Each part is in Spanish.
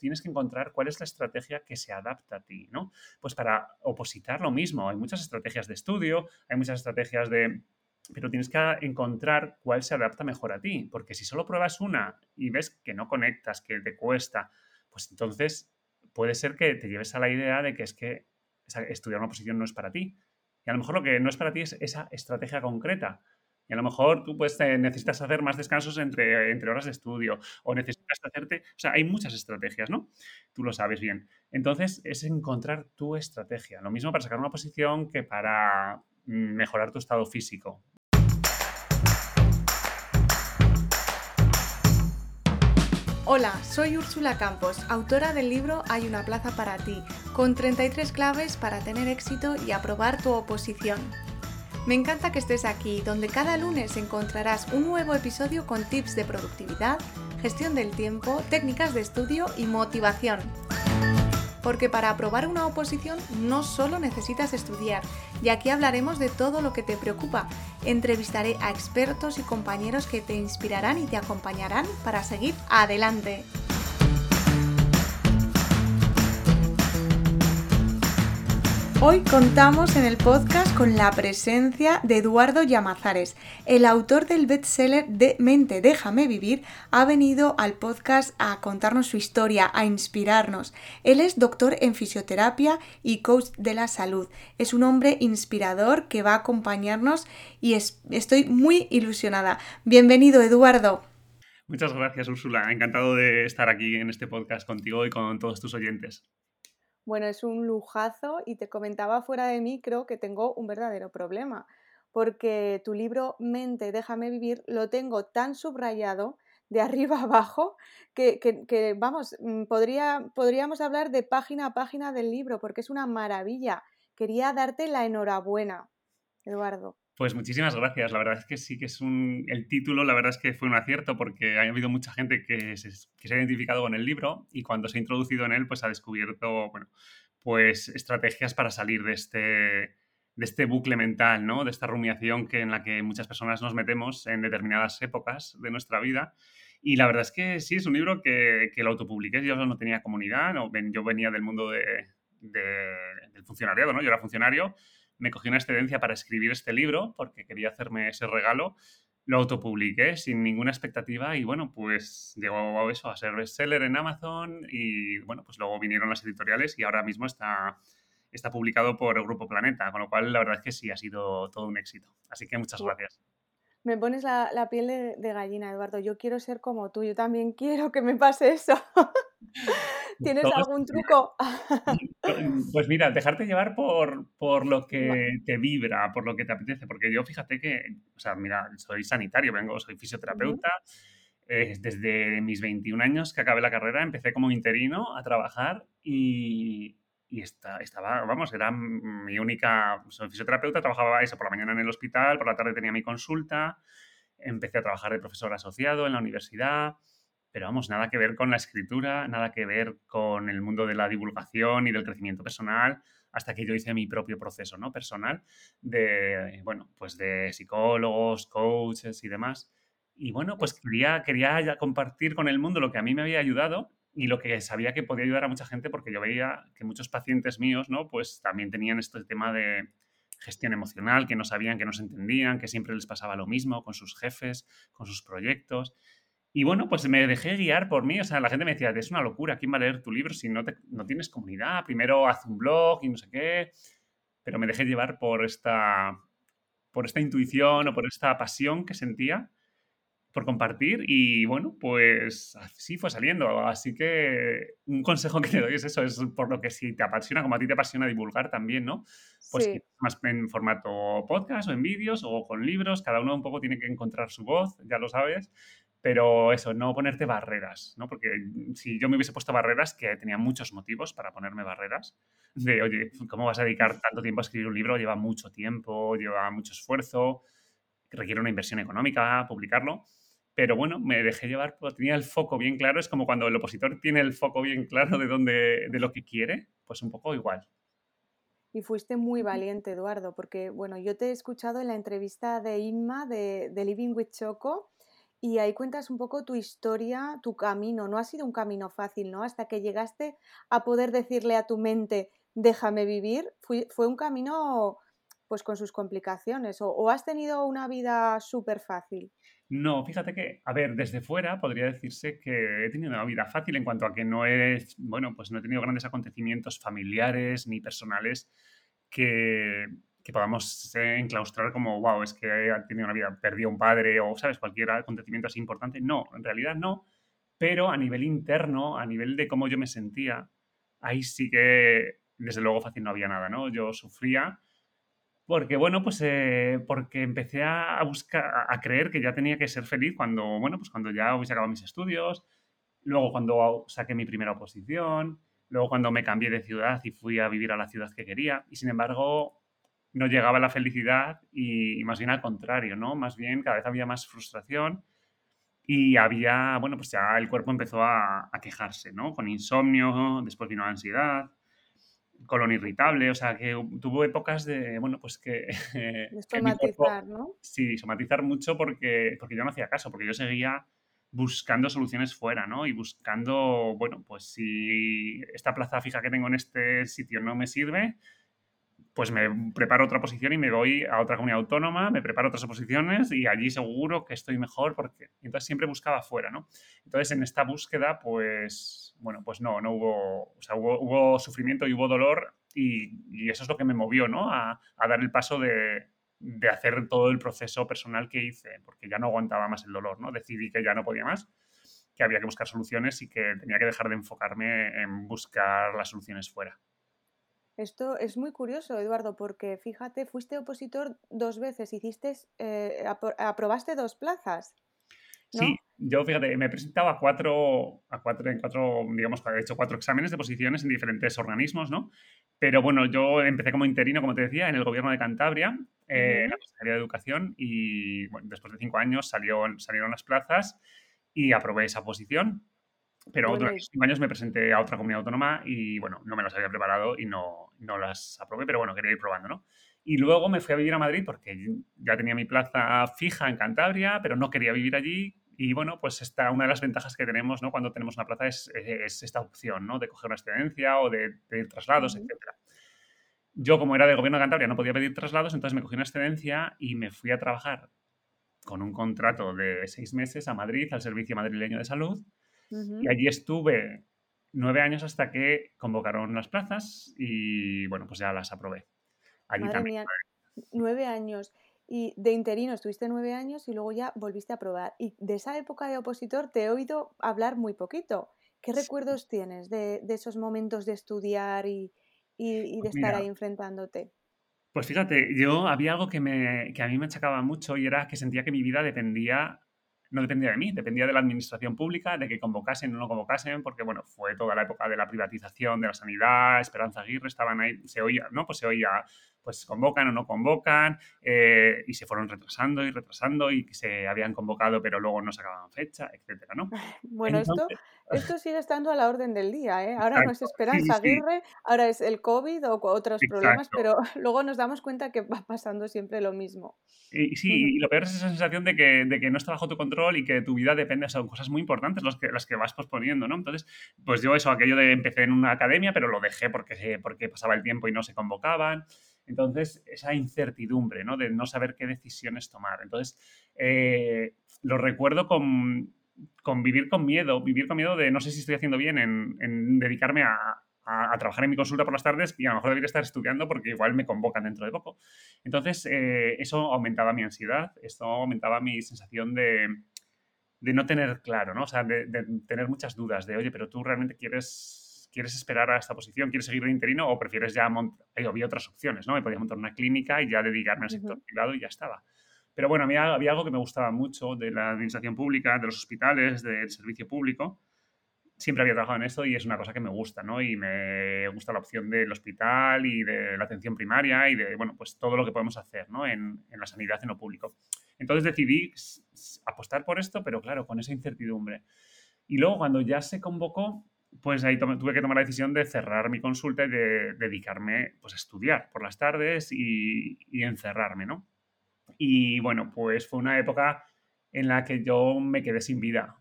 tienes que encontrar cuál es la estrategia que se adapta a ti, ¿no? Pues para opositar lo mismo, hay muchas estrategias de estudio, hay muchas estrategias de pero tienes que encontrar cuál se adapta mejor a ti, porque si solo pruebas una y ves que no conectas, que te cuesta, pues entonces puede ser que te lleves a la idea de que es que estudiar una posición no es para ti. Y a lo mejor lo que no es para ti es esa estrategia concreta. Y a lo mejor tú pues, necesitas hacer más descansos entre, entre horas de estudio o necesitas hacerte... O sea, hay muchas estrategias, ¿no? Tú lo sabes bien. Entonces, es encontrar tu estrategia. Lo mismo para sacar una posición que para mm, mejorar tu estado físico. Hola, soy Úrsula Campos, autora del libro Hay una plaza para ti, con 33 claves para tener éxito y aprobar tu oposición. Me encanta que estés aquí, donde cada lunes encontrarás un nuevo episodio con tips de productividad, gestión del tiempo, técnicas de estudio y motivación porque para aprobar una oposición no solo necesitas estudiar, y aquí hablaremos de todo lo que te preocupa. Entrevistaré a expertos y compañeros que te inspirarán y te acompañarán para seguir adelante. Hoy contamos en el podcast con la presencia de Eduardo Llamazares, el autor del bestseller de Mente, déjame vivir, ha venido al podcast a contarnos su historia, a inspirarnos. Él es doctor en fisioterapia y coach de la salud. Es un hombre inspirador que va a acompañarnos y estoy muy ilusionada. Bienvenido, Eduardo. Muchas gracias, Úrsula. Encantado de estar aquí en este podcast contigo y con todos tus oyentes. Bueno, es un lujazo y te comentaba fuera de micro que tengo un verdadero problema, porque tu libro Mente, déjame vivir lo tengo tan subrayado de arriba abajo que, que, vamos, mm, podría, podríamos hablar de página a página del libro porque es una maravilla. Quería darte la enhorabuena, Eduardo. Pues muchísimas gracias. La verdad es que sí que es un... El título, la verdad es que fue un acierto porque ha habido mucha gente que se, ha identificado con el libro y cuando se ha introducido en él, pues ha descubierto, bueno, pues estrategias para salir de este, de este bucle mental, ¿no? De esta rumiación que, en la que muchas personas nos metemos en determinadas épocas de nuestra vida. Y la verdad es que sí, es un libro que, que lo autopubliqué. Yo no tenía comunidad, no, yo venía del mundo de, del funcionariado, ¿no? Yo era funcionario me cogí una excedencia para escribir este libro porque quería hacerme ese regalo. Lo autopubliqué sin ninguna expectativa y bueno, pues llegó eso a ser bestseller en Amazon y bueno, pues luego vinieron las editoriales y ahora mismo está, está publicado por el Grupo Planeta, con lo cual la verdad es que sí ha sido todo un éxito. Así que muchas gracias. Me pones la, piel de, de, gallina, Eduardo. Yo quiero ser como tú, yo también quiero que me pase eso. ¿Tienes algún truco? pues mira, dejarte llevar por, por lo que te vibra, por lo que te apetece, porque yo fíjate que, o sea, mira, soy sanitario, vengo, soy fisioterapeuta. Eh, desde mis 21 años que acabé la carrera empecé como interino a trabajar y, y estaba, vamos, era mi única, soy fisioterapeuta, trabajaba eso por la mañana en el hospital, por la tarde tenía mi consulta, empecé a trabajar de profesor asociado en la universidad, pero vamos, nada que ver con la escritura, nada que ver con el mundo de la divulgación y del crecimiento personal, hasta que yo hice mi propio proceso, ¿no? Personal de, bueno, pues de psicólogos, coaches y demás. Y bueno, pues quería, quería compartir con el mundo lo que a mí me había ayudado y lo que sabía que podía ayudar a mucha gente porque yo veía que muchos pacientes míos, ¿no? Pues también tenían este tema de gestión emocional, que no sabían, que no se entendían, que siempre les pasaba lo mismo con sus jefes, con sus proyectos. Y bueno, pues me dejé guiar por mí. O sea, la gente me decía, es una locura, ¿quién va a leer tu libro si no, te, no tienes comunidad? Primero haz un blog y no sé qué. Pero me dejé llevar por esta, por esta intuición o por esta pasión que sentía por compartir y bueno, pues así fue saliendo. Así que un consejo que te doy es eso, es por lo que si te apasiona, como a ti te apasiona divulgar también, ¿no? Pues más en formato podcast o en vídeos o con libros, cada uno un poco tiene que encontrar su voz, ya lo sabes, pero eso, no ponerte barreras, ¿no? Porque si yo me hubiese puesto barreras, que tenía muchos motivos para ponerme barreras, de, oye, ¿cómo vas a dedicar tanto tiempo a escribir un libro? Lleva mucho tiempo, lleva mucho esfuerzo, requiere una inversión económica publicarlo. Pero bueno, me dejé llevar, tenía el foco bien claro. Es como cuando el opositor tiene el foco bien claro de, dónde, de lo que quiere, pues un poco igual. Y fuiste muy valiente, Eduardo, porque bueno, yo te he escuchado en la entrevista de Inma de, de Living with Choco y ahí cuentas un poco tu historia, tu camino. No ha sido un camino fácil, ¿no? Hasta que llegaste a poder decirle a tu mente, déjame vivir, fue, fue un camino pues con sus complicaciones. ¿O, o has tenido una vida súper fácil? No, fíjate que, a ver, desde fuera podría decirse que he tenido una vida fácil en cuanto a que no es, bueno, pues no he tenido grandes acontecimientos familiares ni personales que, que podamos enclaustrar como, wow, es que ha tenido una vida, perdió un padre o, ¿sabes?, cualquier acontecimiento así importante. No, en realidad no. Pero a nivel interno, a nivel de cómo yo me sentía, ahí sí que, desde luego, fácil no había nada, ¿no? Yo sufría porque, bueno, pues eh, porque empecé a buscar, a creer que ya tenía que ser feliz cuando, bueno, pues cuando ya hubiese acabado mis estudios, luego cuando saqué mi primera oposición, luego cuando me cambié de ciudad y fui a vivir a la ciudad que quería. Y sin embargo, no llegaba la felicidad y, más bien al contrario, ¿no? Más bien cada vez había más frustración y había, bueno, pues ya el cuerpo empezó a, quejarse, ¿no? Con insomnio, después vino ansiedad, colon irritable, o sea, que tuvo épocas de, bueno, pues que... De somatizar, ¿no? Sí, somatizar mucho porque, porque yo no hacía caso, porque yo seguía buscando soluciones fuera, ¿no? Y buscando, bueno, pues si esta plaza fija que tengo en este sitio no me sirve, pues me preparo otra posición y me voy a otra comunidad autónoma, me preparo otras oposiciones y allí seguro que estoy mejor porque entonces siempre buscaba afuera, ¿no? Entonces en esta búsqueda, pues, bueno, pues no, no hubo, hubo, sufrimiento y hubo dolor y, eso es lo que me movió, ¿no? A, dar el paso de, de, hacer todo el proceso personal que hice, porque ya no aguantaba más el dolor, ¿no? Decidí que ya no podía más, que había que buscar soluciones y que tenía que dejar de enfocarme en buscar las soluciones fuera. Esto es muy curioso, Eduardo, porque fíjate, fuiste opositor dos veces, hiciste, eh, aprobaste dos plazas. Sí, yo fíjate, me he presentado a cuatro, a cuatro, en cuatro, digamos, he hecho cuatro exámenes de posiciones en diferentes organismos, ¿no? Pero bueno, yo empecé como interino, como te decía, en el gobierno de Cantabria, eh, en la Consejería de Educación, y bueno, después de cinco años salió, salieron las plazas y aprobé esa posición. Pero durante cinco años me presenté a otra comunidad autónoma y, bueno, no me las había preparado y no, no las aprobé, pero bueno, quería ir probando, ¿no? Y luego me fui a vivir a Madrid porque ya tenía mi plaza fija en Cantabria, pero no quería vivir allí. Y bueno, pues esta, una de las ventajas que tenemos ¿no? cuando tenemos una plaza es, es esta opción ¿no? de coger una excedencia o de pedir traslados, etc. Yo, como era del gobierno de Cantabria, no podía pedir traslados, entonces me cogí una excedencia y me fui a trabajar con un contrato de seis meses a Madrid, al Servicio Madrileño de Salud, y allí estuve nueve años hasta que convocaron las plazas y bueno, pues ya las aprobé. Allí también. nueve años. Y de interino estuviste nueve años y luego ya volviste a probar. Y de esa época de opositor te he oído hablar muy poquito. ¿Qué recuerdos tienes de, esos momentos de estudiar y, de pues estar ahí enfrentándote? Pues fíjate, yo había algo que, me, que a mí me achacaba mucho y era que sentía que mi vida dependía no dependía de mí, dependía de la administración pública, de que convocasen o no convocasen, porque bueno, fue toda la época de la privatización de la sanidad, Esperanza Aguirre, estaban ahí, se oía, ¿no? Pues se oía, pues convocan o no convocan, eh, y se fueron retrasando y retrasando, y se habían convocado, pero luego no sacaban fecha, etcétera, ¿no? Bueno, esto, esto sigue estando a la orden del día, ¿eh? Ahora no es Esperanza Aguirre, ahora es el COVID o otros problemas, pero luego nos damos cuenta que va pasando siempre lo mismo. Y, sí, y lo peor es esa sensación de que, de que no está bajo tu control y que tu vida depende, son cosas muy importantes las que, las que vas posponiendo, ¿no? Entonces, pues yo eso, aquello de empecé en una academia, pero lo dejé porque, porque pasaba el tiempo y no se convocaban. Entonces, esa incertidumbre, ¿no? De no saber qué decisiones tomar. Entonces, eh, lo recuerdo con, vivir con miedo, vivir con miedo de no sé si estoy haciendo bien en, dedicarme a, trabajar en mi consulta por las tardes y a lo mejor debería estar estudiando porque igual me convocan dentro de poco. Entonces, eh, eso aumentaba mi ansiedad, esto aumentaba mi sensación de, de no tener claro, ¿no? O sea, de, tener muchas dudas de, oye, pero tú realmente quieres, quieres esperar a esta posición, quieres seguir de interino o prefieres ya montar, había otras opciones, ¿no? Me podía montar una clínica y ya dedicarme al sector privado y ya estaba. Pero bueno, había, había algo que me gustaba mucho de la administración pública, de los hospitales, del servicio público, siempre había trabajado en esto y es una cosa que me gusta, ¿no? Y me gusta la opción del hospital y de la atención primaria y de, bueno, pues todo lo que podemos hacer, ¿no? En, en la sanidad, en lo público. Entonces decidí apostar por esto, pero claro, con esa incertidumbre. Y luego cuando ya se convocó, pues ahí tuve que tomar la decisión de cerrar mi consulta y de dedicarme pues, a estudiar por las tardes y, y encerrarme, ¿no? Y bueno, pues fue una época en la que yo me quedé sin vida.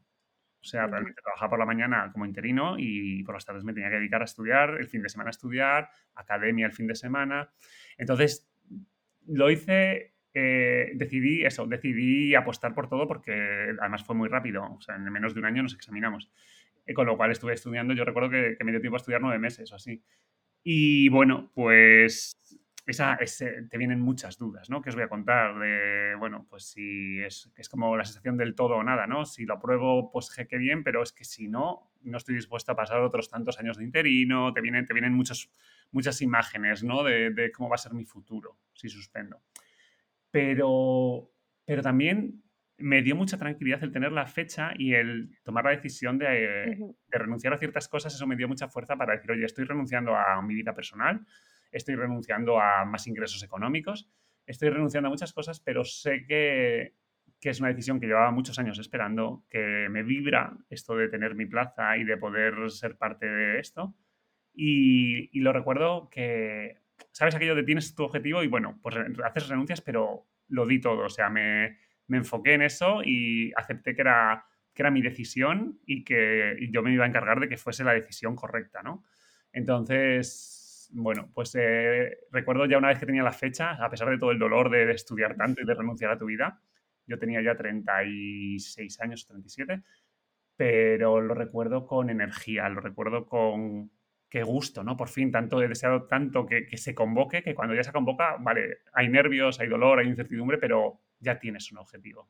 O sea, realmente trabajaba por la mañana como interino y por las tardes me tenía que dedicar a estudiar, el fin de semana a estudiar, academia el fin de semana. Entonces, lo hice, eh, decidí eso, decidí apostar por todo porque además fue muy rápido, o sea, en menos de un año nos examinamos. Eh, con lo cual estuve estudiando, yo recuerdo que, me dio tiempo a estudiar nueve meses o así. Y bueno, pues esa, te vienen muchas dudas, ¿no? Que os voy a contar de, bueno, pues si es, es como la sensación del todo o nada, ¿no? Si lo apruebo, pues qué bien, pero es que si no, no estoy dispuesto a pasar otros tantos años de interino, te vienen, te vienen muchas imágenes, ¿no? De, de, cómo va a ser mi futuro si suspendo. Pero, pero también me dio mucha tranquilidad el tener la fecha y el tomar la decisión de, de renunciar a ciertas cosas, eso me dio mucha fuerza para decir, oye, estoy renunciando a mi vida personal, estoy renunciando a más ingresos económicos, estoy renunciando a muchas cosas, pero sé que, que es una decisión que llevaba muchos años esperando, que me vibra esto de tener mi plaza y de poder ser parte de esto. Y, y, lo recuerdo que, ¿sabes aquello de tienes tu objetivo y bueno, pues haces renuncias, pero lo di todo, o sea, me, me enfoqué en eso y acepté que era, que era mi decisión y que yo me iba a encargar de que fuese la decisión correcta, ¿no? Entonces, bueno, pues eh, recuerdo ya una vez que tenía la fecha, a pesar de todo el dolor de, estudiar tanto y de renunciar a tu vida, yo tenía ya 36 años, 37, pero lo recuerdo con energía, lo recuerdo con qué gusto, ¿no? Por fin, tanto he deseado tanto que, se convoque, que cuando ya se convoca, vale, hay nervios, hay dolor, hay incertidumbre, pero ya tienes un objetivo.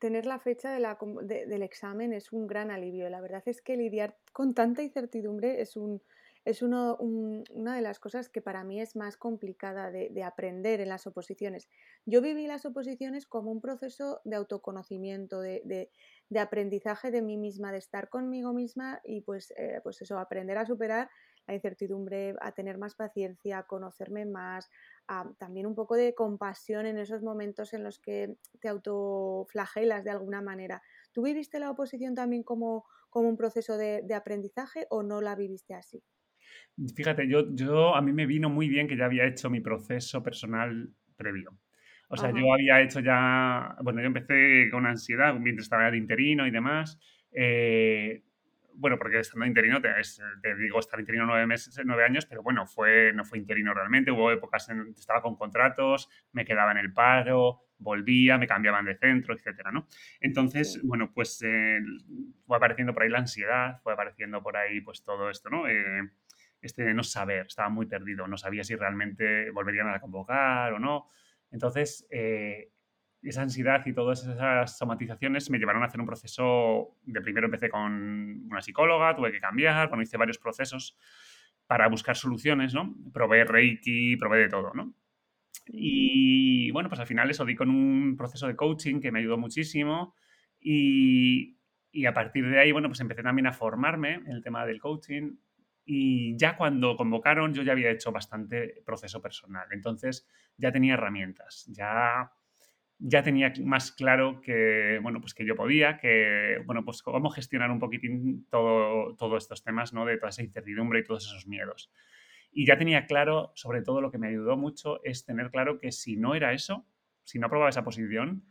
Tener la fecha del examen es un gran alivio. La verdad es que lidiar con tanta incertidumbre es un, es uno, una de las cosas que para mí es más complicada de, aprender en las oposiciones. Yo viví las oposiciones como un proceso de autoconocimiento, de, aprendizaje de mí misma, de estar conmigo misma y pues, eh, pues eso, aprender a superar la incertidumbre, a tener más paciencia, a conocerme más, también un poco de compasión en esos momentos en los que te autoflagelas de alguna manera. ¿Tú viviste la oposición también como, como un proceso de aprendizaje o no la viviste así? Fíjate, yo, yo a mí me vino muy bien que ya había hecho mi proceso personal previo. O sea, yo había hecho ya, bueno, yo empecé con ansiedad mientras estaba de interino y demás. Eh, bueno, porque estando interino, te, te, digo, estar interino nueve meses, nueve años, pero bueno, fue, no fue interino realmente. Hubo épocas en que estaba con contratos, me quedaba en el paro, volvía, me cambiaban de centro, etcétera, ¿no? Entonces, bueno, pues eh, fue apareciendo por ahí la ansiedad, fue apareciendo por ahí pues todo esto, ¿no? Eh, este de no saber, estaba muy perdido, no sabía si realmente volverían a convocar o no. Entonces, eh, esa ansiedad y todas esas somatizaciones me llevaron a hacer un proceso, de primero empecé con una psicóloga, tuve que cambiar, bueno, hice varios procesos para buscar soluciones, ¿no? Probé Reiki, probé de todo, ¿no? Y bueno, pues al final eso di con un proceso de coaching que me ayudó muchísimo y, y a partir de ahí, bueno, pues empecé también a formarme en el tema del coaching y ya cuando convocaron yo ya había hecho bastante proceso personal, entonces ya tenía herramientas, ya, ya tenía más claro que, bueno, pues que yo podía, que, bueno, pues cómo gestionar un poquitín todo, todos estos temas, ¿no? De toda esa incertidumbre y todos esos miedos. Y ya tenía claro, sobre todo lo que me ayudó mucho, es tener claro que si no era eso, si no aprobaba esa posición,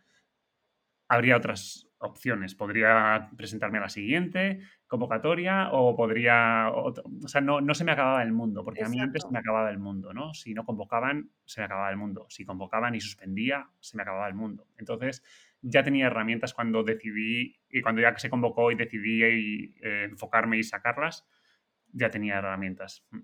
habría otras opciones. Podría presentarme a la siguiente convocatoria o podría, o, sea, no, no, se me acababa el mundo, porque a mí antes me acababa el mundo, ¿no? Si no convocaban, se me acababa el mundo. Si convocaban y suspendía, se me acababa el mundo. Entonces, ya tenía herramientas cuando decidí, y cuando ya se convocó y decidí eh, enfocarme y sacarlas, ya tenía herramientas. Mm.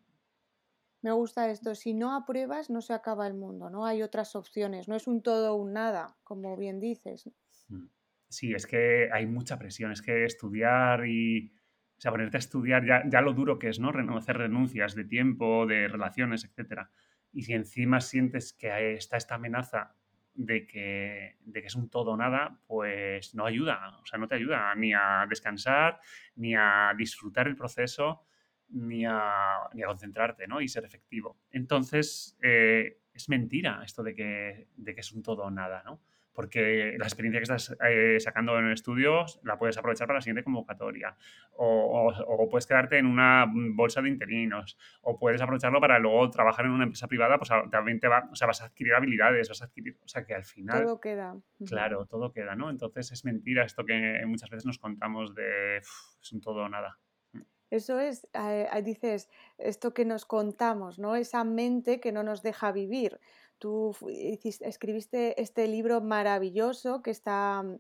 Me gusta esto, si no apruebas no se acaba el mundo, ¿no? Hay otras opciones, no es un todo o un nada, como bien dices. Mm. Sí, es que hay mucha presión, es que estudiar y, o sea, ponerte a estudiar ya, ya lo duro que es, ¿no? Hacer renuncias de tiempo, de relaciones, etcétera. Y si encima sientes que está esta amenaza de que, de que es un todo o nada, pues no ayuda, o sea, no te ayuda ni a descansar, ni a disfrutar el proceso, ni a, ni a concentrarte, ¿no? Y ser efectivo. Entonces, eh, es mentira esto de que, de que es un todo o nada, ¿no? Porque la experiencia que estás eh, sacando en estudios la puedes aprovechar para la siguiente convocatoria, o, puedes quedarte en una bolsa de interinos, o puedes aprovecharlo para luego trabajar en una empresa privada, pues también te va, o sea, vas a adquirir habilidades, vas a adquirir, o sea, que al final... Todo queda. Claro, todo queda, ¿no? Entonces es mentira esto que muchas veces nos contamos de es un todo o nada. Eso es, eh, dices, esto que nos contamos, ¿no? Esa mente que no nos deja vivir. Tú escribiste este libro maravilloso que está, mm,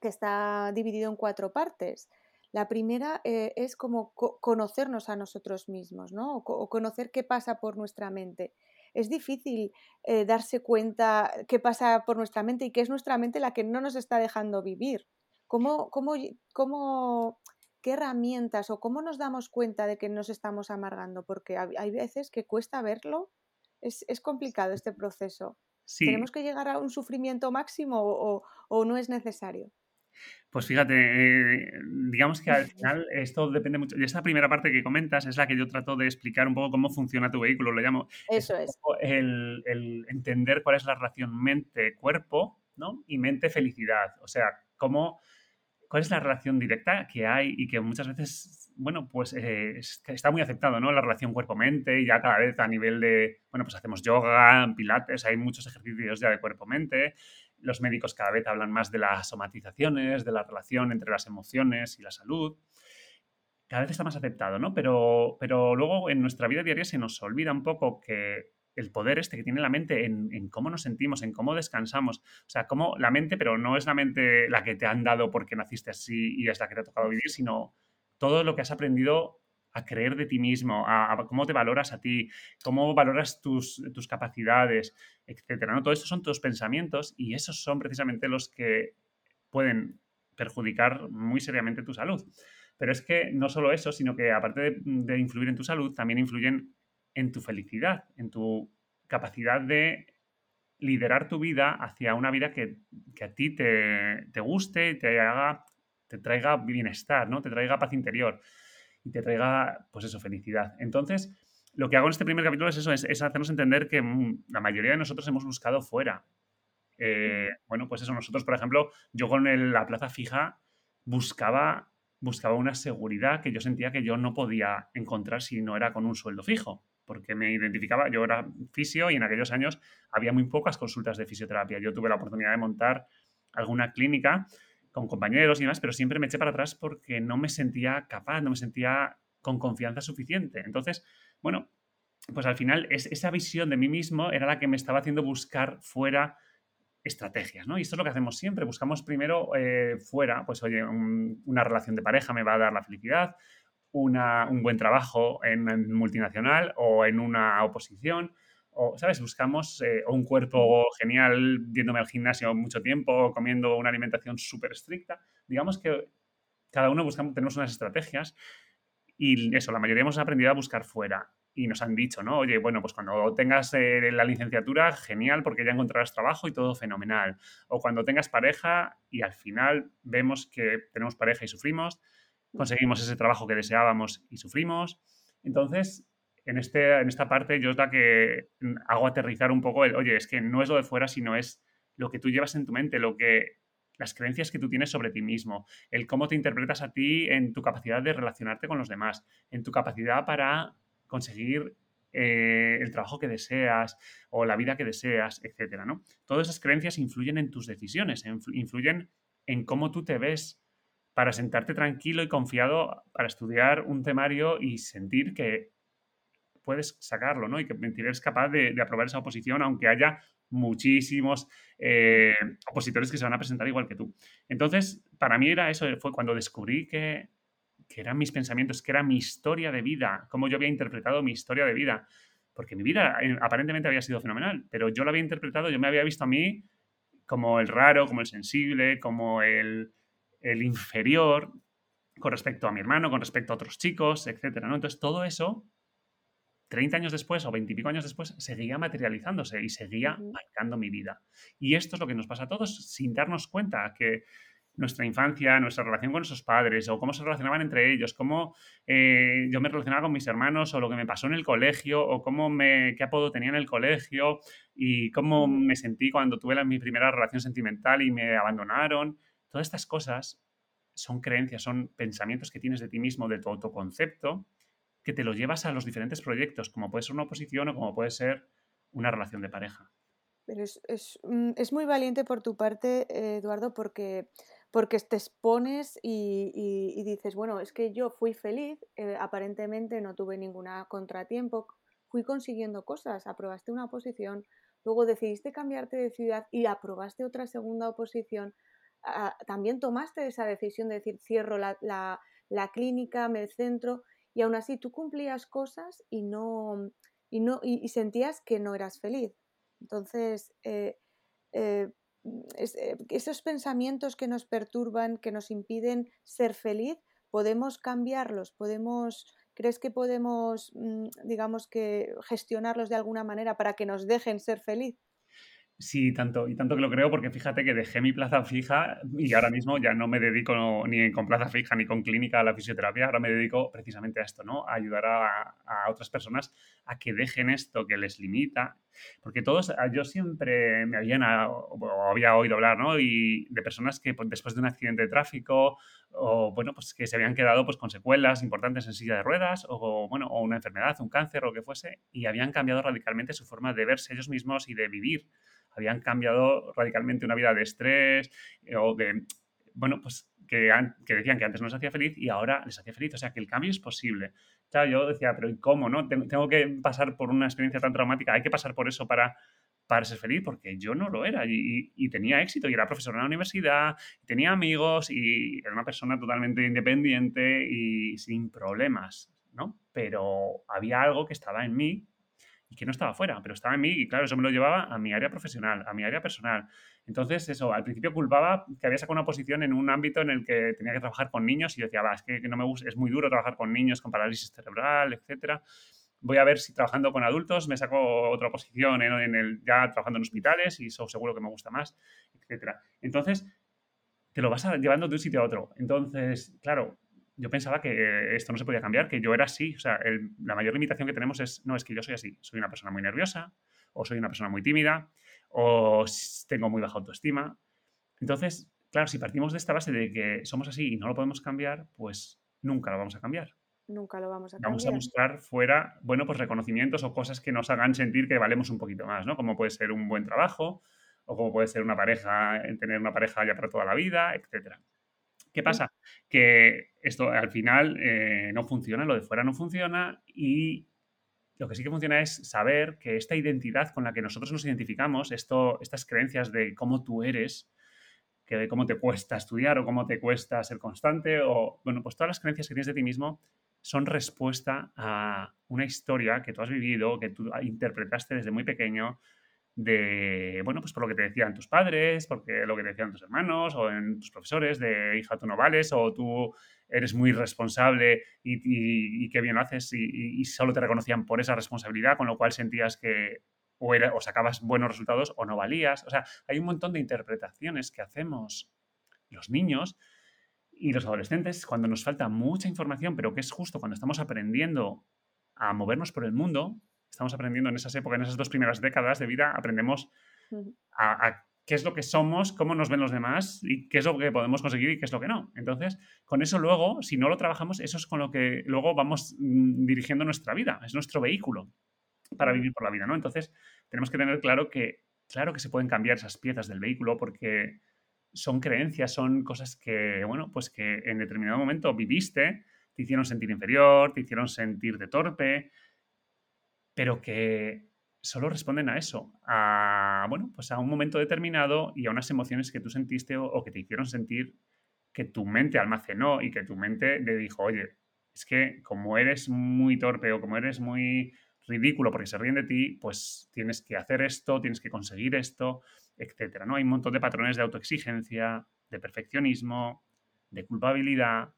que está dividido en cuatro partes. La primera eh, es como conocernos a nosotros mismos, ¿no? O, conocer qué pasa por nuestra mente. Es difícil eh, darse cuenta qué pasa por nuestra mente y que es nuestra mente la que no nos está dejando vivir. ¿Cómo, cómo, cómo, ¿Qué herramientas o cómo nos damos cuenta de que nos estamos amargando? Porque hay veces que cuesta verlo es, complicado este proceso. ¿Tenemos que llegar a un sufrimiento máximo o, no es necesario? Pues fíjate, eh, digamos que al final esto depende mucho. Y esta primera parte que comentas es la que yo trato de explicar un poco cómo funciona tu vehículo, lo llamo. Eso es. El, el, entender cuál es la relación mente-cuerpo ¿no? y mente-felicidad. O sea, cómo, cuál es la relación directa que hay y que muchas veces bueno, pues eh, está muy aceptado, ¿no? La relación cuerpo-mente ya cada vez a nivel de, bueno, pues hacemos yoga, pilates, hay muchos ejercicios ya de cuerpo-mente. Los médicos cada vez hablan más de las somatizaciones, de la relación entre las emociones y la salud. Cada vez está más aceptado, ¿no? Pero, pero luego en nuestra vida diaria se nos olvida un poco que el poder este que tiene la mente en, en, cómo nos sentimos, en cómo descansamos. O sea, cómo la mente, pero no es la mente la que te han dado porque naciste así y es la que te ha tocado vivir, sino todo lo que has aprendido a creer de ti mismo, a, cómo te valoras a ti, cómo valoras tus, tus capacidades, etcétera. ¿no? Todo esto son tus pensamientos y esos son precisamente los que pueden perjudicar muy seriamente tu salud. Pero es que no solo eso, sino que aparte de, influir en tu salud, también influyen en tu felicidad, en tu capacidad de liderar tu vida hacia una vida que, a ti te, te guste y te haga te traiga bienestar, ¿no? Te traiga paz interior y te traiga, pues eso, felicidad. Entonces, lo que hago en este primer capítulo es eso, es, hacernos entender que mm, la mayoría de nosotros hemos buscado fuera. Eh, bueno, pues eso, nosotros, por ejemplo, yo con la plaza fija buscaba, buscaba una seguridad que yo sentía que yo no podía encontrar si no era con un sueldo fijo, porque me identificaba, yo era fisio y en aquellos años había muy pocas consultas de fisioterapia. Yo tuve la oportunidad de montar alguna clínica con compañeros y demás, pero siempre me eché para atrás porque no me sentía capaz, no me sentía con confianza suficiente. Entonces, bueno, pues al final es, esa visión de mí mismo era la que me estaba haciendo buscar fuera estrategias, ¿no? Y esto es lo que hacemos siempre, buscamos primero eh, fuera, pues oye, una relación de pareja me va a dar la felicidad, un buen trabajo en, en multinacional o en una oposición, o, ¿sabes? Buscamos eh, un cuerpo genial viéndome al gimnasio mucho tiempo, comiendo una alimentación súper estricta. Digamos que cada uno buscamos, tenemos unas estrategias y eso, la mayoría hemos aprendido a buscar fuera. Y nos han dicho, ¿no? Oye, bueno, pues cuando tengas eh, la licenciatura, genial, porque ya encontrarás trabajo y todo fenomenal. O cuando tengas pareja y al final vemos que tenemos pareja y sufrimos, conseguimos ese trabajo que deseábamos y sufrimos. Entonces, en, este, en esta parte yo es la que hago aterrizar un poco el, oye, es que no es lo de fuera, sino es lo que tú llevas en tu mente, lo que las creencias que tú tienes sobre ti mismo, el cómo te interpretas a ti en tu capacidad de relacionarte con los demás, en tu capacidad para conseguir eh, el trabajo que deseas o la vida que deseas, etcétera, ¿no? Todas esas creencias influyen en tus decisiones, influyen en cómo tú te ves para sentarte tranquilo y confiado para estudiar un temario y sentir que puedes sacarlo, ¿no? Y que eres capaz de, aprobar esa oposición, aunque haya muchísimos eh, opositores que se van a presentar igual que tú. Entonces, para mí era eso, fue cuando descubrí que, que eran mis pensamientos, que era mi historia de vida, cómo yo había interpretado mi historia de vida. Porque mi vida eh, aparentemente había sido fenomenal, pero yo la había interpretado, yo me había visto a mí como el raro, como el sensible, como el, el inferior con respecto a mi hermano, con respecto a otros chicos, etcétera, ¿no? Entonces, todo eso 30 años después o 20 y pico años después seguía materializándose y seguía marcando mi vida. Y esto es lo que nos pasa a todos sin darnos cuenta, que, nuestra infancia, nuestra relación con nuestros padres, o cómo se relacionaban entre ellos, cómo eh, yo me relacionaba con mis hermanos, o lo que me pasó en el colegio, o cómo me, qué apodo tenía en el colegio, y cómo me sentí cuando tuve mi primera relación sentimental y me abandonaron. Todas estas cosas son creencias, son pensamientos que tienes de ti mismo, de tu autoconcepto, que te lo llevas a los diferentes proyectos, como puede ser una oposición o como puede ser una relación de pareja. Pero es, es, mm, es muy valiente por tu parte, Eduardo, porque porque te expones y, dices, bueno, es que yo fui feliz, eh, aparentemente no tuve ningún contratiempo, fui consiguiendo cosas, aprobaste una oposición, luego decidiste cambiarte de ciudad y aprobaste otra segunda oposición, ah, también tomaste esa decisión de decir, cierro la, clínica, me centro, y aún así tú cumplías cosas y no, y no y, sentías que no eras feliz. Entonces, eh, eh, eh, esos pensamientos que nos perturban, que nos impiden ser feliz, podemos cambiarlos, podemos, ¿crees que podemos, mm, digamos que, gestionarlos de alguna manera para que nos dejen ser feliz? Sí, tanto, y tanto que lo creo, porque fíjate que dejé mi plaza fija y ahora mismo ya no me dedico ni con plaza fija ni con clínica a la fisioterapia, ahora me dedico precisamente a esto, ¿no? A ayudar a, otras personas a que dejen esto que les limita. Porque todos, yo siempre me habían, o había oído hablar, ¿no? Y de personas que pues, después de un accidente de tráfico, o bueno, pues que se habían quedado pues con secuelas importantes en silla de ruedas, o bueno, o una enfermedad, un cáncer o lo que fuese, y habían cambiado radicalmente su forma de verse ellos mismos y de vivir habían cambiado radicalmente una vida de estrés eh, o de, bueno, pues que, que, decían que antes no les hacía feliz y ahora les hacía feliz. O sea, que el cambio es posible. Yo decía, pero ¿y cómo, no? Tengo que pasar por una experiencia tan traumática, hay que pasar por eso para, para ser feliz, porque yo no lo era y, y, tenía éxito y era profesor en la universidad, tenía amigos y era una persona totalmente independiente y sin problemas, ¿no? Pero había algo que estaba en mí y que no estaba fuera, pero estaba en mí y claro, eso me lo llevaba a mi área profesional, a mi área personal. Entonces, eso, al principio culpaba que había sacado una posición en un ámbito en el que tenía que trabajar con niños y decía, va, es que no me gusta, es muy duro trabajar con niños con parálisis cerebral, etcétera. Voy a ver si trabajando con adultos me saco otra posición en, el, ya trabajando en hospitales y eso seguro que me gusta más, etcétera. Entonces, te lo vas llevando de un sitio a otro. Entonces, claro, yo pensaba que esto no se podía cambiar, que yo era así. O sea, la mayor limitación que tenemos es, no, es que yo soy así. Soy una persona muy nerviosa, o soy una persona muy tímida, o tengo muy baja autoestima. Entonces, claro, si partimos de esta base de que somos así y no lo podemos cambiar, pues nunca lo vamos a cambiar. Nunca lo vamos a cambiar. Vamos a buscar fuera, bueno, pues reconocimientos o cosas que nos hagan sentir que valemos un poquito más, ¿no? Como puede ser un buen trabajo, o como puede ser una pareja, tener una pareja ya para toda la vida, etcétera. ¿Qué pasa? Que esto al final eh, no funciona, lo de fuera no funciona y lo que sí que funciona es saber que esta identidad con la que nosotros nos identificamos, esto, estas creencias de cómo tú eres, que de cómo te cuesta estudiar o cómo te cuesta ser constante, o bueno, pues todas las creencias que tienes de ti mismo son respuesta a una historia que tú has vivido, que tú interpretaste desde muy pequeño, de, bueno, pues por lo que te decían tus padres, porque lo que te decían tus hermanos o en tus profesores, de hija, tú no vales, o tú eres muy responsable y, qué bien haces, y, solo te reconocían por esa responsabilidad, con lo cual sentías que o, era, o sacabas buenos resultados o no valías. O sea, hay un montón de interpretaciones que hacemos los niños y los adolescentes cuando nos falta mucha información, pero que es justo cuando estamos aprendiendo a movernos por el mundo, estamos aprendiendo en esas épocas, en esas dos primeras décadas de vida, aprendemos a, qué es lo que somos, cómo nos ven los demás y qué es lo que podemos conseguir y qué es lo que no. Entonces, con eso luego, si no lo trabajamos, eso es con lo que luego vamos mm, dirigiendo nuestra vida, es nuestro vehículo para vivir por la vida, ¿no? Entonces, tenemos que tener claro que, claro que se pueden cambiar esas piezas del vehículo porque son creencias, son cosas que, bueno, pues que en determinado momento viviste, te hicieron sentir inferior, te hicieron sentir de torpe, pero que solo responden a eso, a, bueno, pues a un momento determinado y a unas emociones que tú sentiste o, que te hicieron sentir que tu mente almacenó y que tu mente le dijo, oye, es que como eres muy torpe o como eres muy ridículo porque se ríen de ti, pues tienes que hacer esto, tienes que conseguir esto, etcétera, ¿no? Hay un montón de patrones de autoexigencia, de perfeccionismo, de culpabilidad,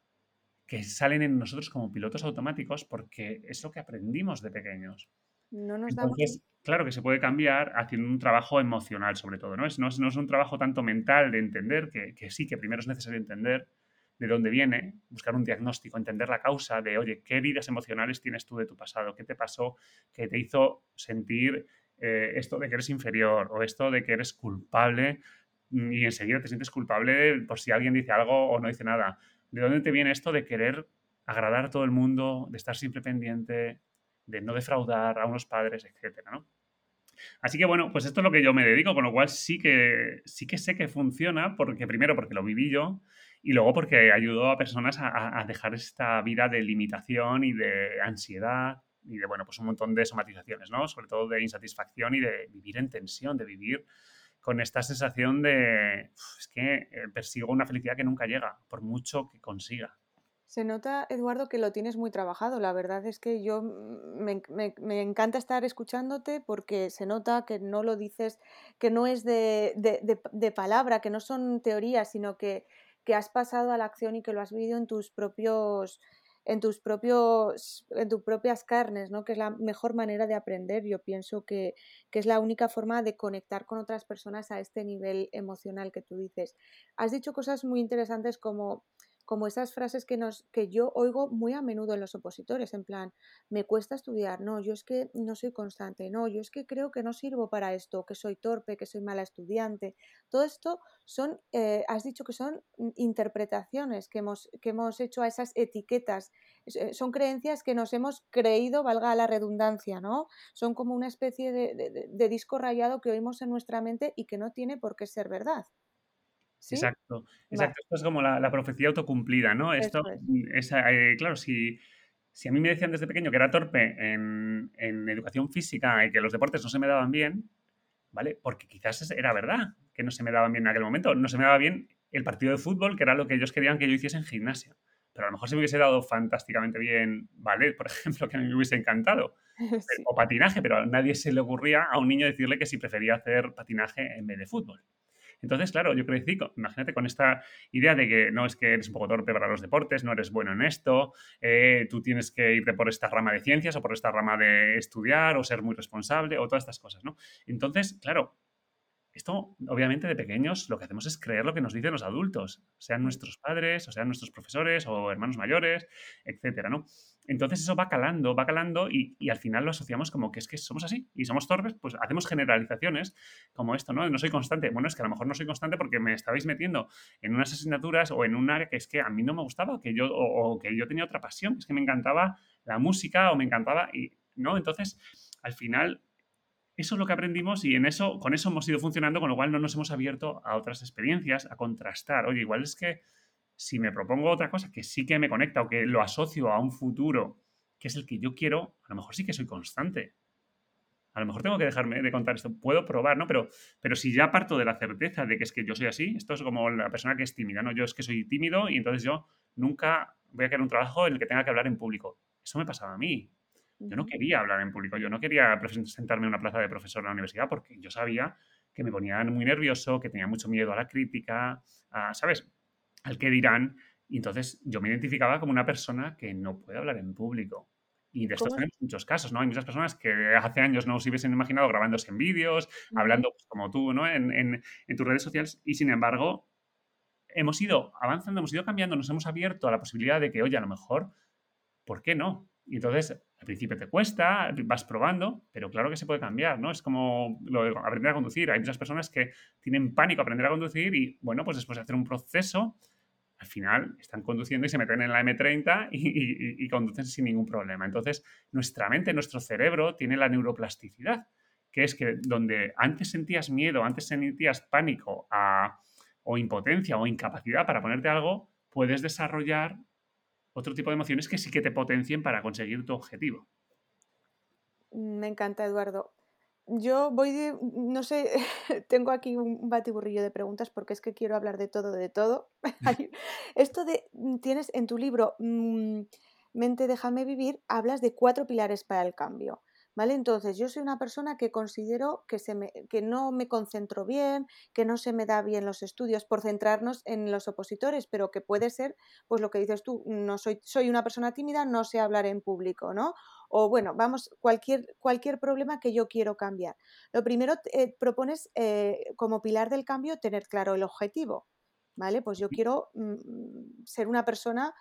que salen en nosotros como pilotos automáticos porque es lo que aprendimos de pequeños. No nos Entonces, claro que se puede cambiar haciendo un trabajo emocional, sobre todo, ¿no? Es, no, es, no es un trabajo tanto mental de entender, que, que, sí, que primero es necesario entender de dónde viene, buscar un diagnóstico, entender la causa de, oye, ¿qué heridas emocionales tienes tú de tu pasado? ¿Qué te pasó que te hizo sentir eh, esto de que eres inferior o esto de que eres culpable y enseguida te sientes culpable por si alguien dice algo o no dice nada? ¿De dónde te viene esto de querer agradar a todo el mundo, de estar siempre pendiente, de no defraudar a unos padres, etcétera, ¿no? Así que bueno, pues esto es lo que yo me dedico, con lo cual sí que, sí que sé que funciona, porque primero porque lo viví yo y luego porque ayudó a personas a, a dejar esta vida de limitación y de ansiedad y de, bueno, pues un montón de somatizaciones, ¿no? Sobre todo de insatisfacción y de vivir en tensión, de vivir con esta sensación de, es que eh, persigo una felicidad que nunca llega, por mucho que consiga. Se nota, Eduardo, que lo tienes muy trabajado. La verdad es que yo me, encanta estar escuchándote porque se nota que no lo dices, que no es de, palabra, que no son teorías, sino que, has pasado a la acción y que lo has vivido en tus propios en tus propios en tus propias carnes, ¿no? Que es la mejor manera de aprender. Yo pienso que es la única forma de conectar con otras personas a este nivel emocional que tú dices. Has dicho cosas muy interesantes como como esas frases que, nos, que yo oigo muy a menudo en los opositores, en plan, me cuesta estudiar, no, yo es que no soy constante, no, yo es que creo que no sirvo para esto, que soy torpe, que soy mala estudiante. Todo esto son, eh, has dicho que son interpretaciones que hemos, que hemos hecho a esas etiquetas, eh, son creencias que nos hemos creído, valga la redundancia, ¿no? Son como una especie de, de disco rayado que oímos en nuestra mente y que no tiene por qué ser verdad. Exacto, exacto. Esto es como la, profecía autocumplida, ¿no? Esto, es, eh, claro, si, si, a mí me decían desde pequeño que era torpe en, en, educación física y que los deportes no se me daban bien, ¿vale? Porque quizás era verdad que no se me daban bien en aquel momento. No se me daba bien el partido de fútbol, que era lo que ellos querían que yo hiciese en gimnasia. Pero a lo mejor se me hubiese dado fantásticamente bien ballet, por ejemplo, que a mí me hubiese encantado. O patinaje, pero a nadie se le ocurría a un niño decirle que si prefería hacer patinaje en vez de fútbol. Entonces, claro, yo crecí, imagínate, con esta idea de que no es que eres un poco torpe para los deportes, no eres bueno en esto, eh, tú tienes que irte por esta rama de ciencias o por esta rama de estudiar o ser muy responsable o todas estas cosas, ¿no? Entonces, claro, esto, obviamente, de pequeños lo que hacemos es creer lo que nos dicen los adultos, sean nuestros padres, o sean nuestros profesores o hermanos mayores, etcétera, ¿no? Entonces eso va calando, va calando y, y, al final lo asociamos como que es que somos así y somos torpes, pues hacemos generalizaciones como esto, ¿no? No soy constante. Bueno, es que a lo mejor no soy constante porque me estabais metiendo en unas asignaturas o en un área que es que a mí no me gustaba, que yo, o, que yo tenía otra pasión, es que me encantaba la música o me encantaba, y, ¿no? Entonces, al final eso es lo que aprendimos y en eso, con eso hemos ido funcionando, con lo cual no nos hemos abierto a otras experiencias, a contrastar. Oye, igual es que si me propongo otra cosa que sí que me conecta o que lo asocio a un futuro que es el que yo quiero, a lo mejor sí que soy constante. A lo mejor tengo que dejarme de contar esto. Puedo probar, ¿no? Pero, pero si ya parto de la certeza de que es que yo soy así, esto es como la persona que es tímida, ¿no? Yo es que soy tímido y entonces yo nunca voy a querer un trabajo en el que tenga que hablar en público. Eso me pasaba a mí. Yo no quería hablar en público, yo no quería sentarme en una plaza de profesor en la universidad porque yo sabía que me ponía muy nervioso, que tenía mucho miedo a la crítica, ¿sabes? Al que dirán. Y entonces yo me identificaba como una persona que no puede hablar en público. Y de esto tenemos muchos casos, ¿no? Hay muchas personas que hace años no se hubiesen imaginado grabándose en vídeos, hablando pues, como tú, ¿no? En, en, en tus redes sociales. Y sin embargo, hemos ido avanzando, hemos ido cambiando, nos hemos abierto a la posibilidad de que, oye, a lo mejor, ¿por qué no? Y entonces, al principio te cuesta, vas probando, pero claro que se puede cambiar, ¿no? Es como lo de aprender a conducir. Hay muchas personas que tienen pánico a aprender a conducir y, bueno, pues después de hacer un proceso, al final están conduciendo y se meten en la M30 y, y, conducen sin ningún problema. Entonces, nuestra mente, nuestro cerebro tiene la neuroplasticidad, que es que donde antes sentías miedo, antes sentías pánico o impotencia o incapacidad para ponerte algo, puedes desarrollar otro tipo de emociones que sí que te potencien para conseguir tu objetivo. Me encanta, Eduardo. Yo voy de, no sé, tengo aquí un batiburrillo de preguntas porque es que quiero hablar de todo, de todo. Esto de, mm, tienes en tu libro mm, Mente, déjame vivir, hablas de cuatro pilares para el cambio. ¿Vale? Entonces, yo soy una persona que considero que, se me, que no me concentro bien, que no se me da bien los estudios por centrarnos en los opositores, pero que puede ser, pues lo que dices tú, no soy, soy una persona tímida, no sé hablar en público, ¿no? O bueno, vamos, cualquier, cualquier problema que yo quiero cambiar. Lo primero, eh, propones eh, como pilar del cambio tener claro el objetivo, ¿vale? Pues yo quiero mm, ser una persona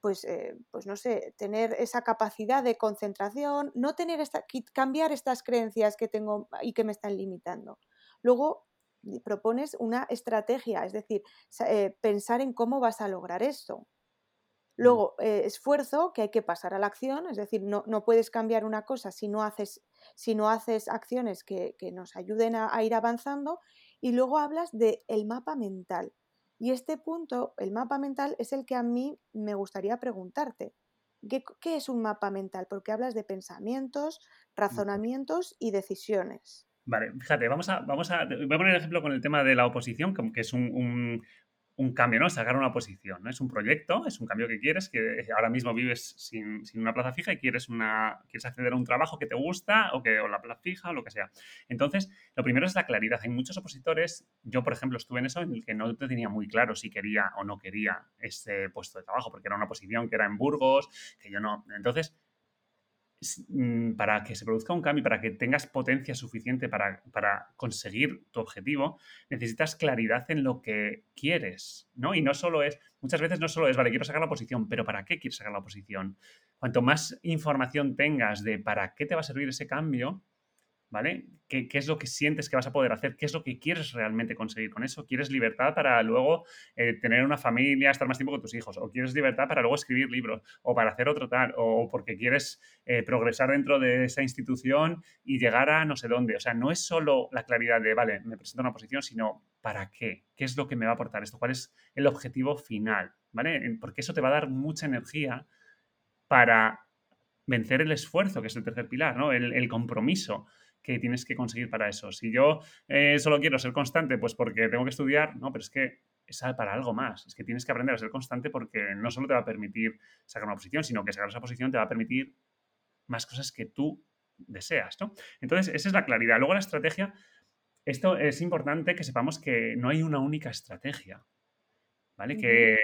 pues, eh, pues no sé, tener esa capacidad de concentración, no tener esta, cambiar estas creencias que tengo y que me están limitando. Luego propones una estrategia, es decir, eh, pensar en cómo vas a lograr esto. Mm. Luego, eh, esfuerzo, que hay que pasar a la acción, es decir, no, no, puedes cambiar una cosa si no haces, si no haces acciones que, que nos ayuden a, a, ir avanzando. Y luego hablas del el mapa mental. Y este punto, el mapa mental, es el que a mí me gustaría preguntarte. ¿Qué, es un mapa mental? Porque hablas de pensamientos, razonamientos y decisiones. Vale, fíjate, vamos a, vamos a, voy a poner el ejemplo con el tema de la oposición, que es un, un cambio, ¿no? Sacar una posición, ¿no? Es un proyecto, es un cambio que quieres, que ahora mismo vives sin, una plaza fija y quieres, una, quieres acceder a un trabajo que te gusta o, que, o la plaza fija o lo que sea. Entonces, lo primero es la claridad. Hay muchos opositores, yo por ejemplo estuve en eso, en el que no te tenía muy claro si quería o no quería ese puesto de trabajo, porque era una posición que era en Burgos, que yo no. Entonces, para que se produzca un cambio, para que tengas potencia suficiente para, conseguir tu objetivo, necesitas claridad en lo que quieres, ¿no? Y no solo es, muchas veces no solo es, vale, quiero sacar la posición, pero ¿para qué quieres sacar la posición? Cuanto más información tengas de para qué te va a servir ese cambio, ¿vale? ¿Qué, es lo que sientes que vas a poder hacer? ¿Qué es lo que quieres realmente conseguir con eso? ¿Quieres libertad para luego eh, tener una familia, estar más tiempo con tus hijos? ¿O quieres libertad para luego escribir libros? ¿O para hacer otro tal? ¿O porque quieres eh, progresar dentro de esa institución y llegar a no sé dónde? O sea, no es solo la claridad de, vale, me presento una posición, sino ¿para qué? ¿Qué es lo que me va a aportar esto? ¿Cuál es el objetivo final? ¿Vale? Porque eso te va a dar mucha energía para vencer el esfuerzo, que es el tercer pilar, ¿no? el compromiso que tienes que conseguir para eso. Si yo eh, solo quiero ser constante, pues porque tengo que estudiar, no, pero es que es para algo más. Es que tienes que aprender a ser constante porque no solo te va a permitir sacar una posición, sino que sacar esa posición te va a permitir más cosas que tú deseas, ¿no? Entonces, esa es la claridad. Luego la estrategia, esto es importante que sepamos que no hay una única estrategia, ¿vale? Que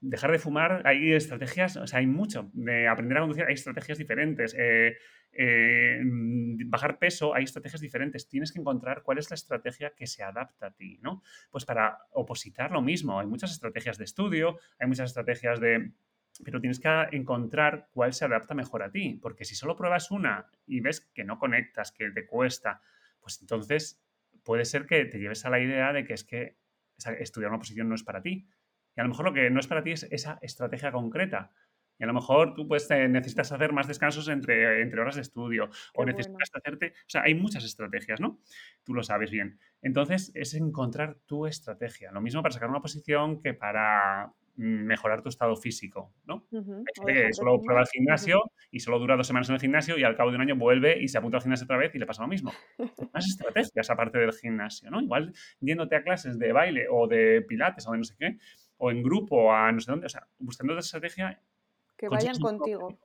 dejar de fumar, hay estrategias, o sea, hay mucho. De aprender a conducir, hay estrategias diferentes. Eh, eh, bajar peso, hay estrategias diferentes. Tienes que encontrar cuál es la estrategia que se adapta a ti, ¿no? Pues para opositar lo mismo. Hay muchas estrategias de estudio, hay muchas estrategias de pero tienes que encontrar cuál se adapta mejor a ti, porque si solo pruebas una y ves que no conectas, que te cuesta, pues entonces puede ser que te lleves a la idea de que es que estudiar una posición no es para ti. Y a lo mejor lo que no es para ti es esa estrategia concreta. Y a lo mejor tú pues, necesitas hacer más descansos entre, entre horas de estudio o necesitas hacerte... O sea, hay muchas estrategias, ¿no? Tú lo sabes bien. Entonces, es encontrar tu estrategia. Lo mismo para sacar una posición que para mejorar tu estado físico, ¿no? Hay gente que solo prueba el gimnasio y solo dura dos semanas en el gimnasio y al cabo de un año vuelve y se apunta al gimnasio otra vez y le pasa lo mismo. Más estrategias aparte del gimnasio, ¿no? Igual yéndote a clases de baile o de pilates o de no sé qué, o en grupo, a no sé dónde, o sea, buscando otra estrategia. Que vayan contigo.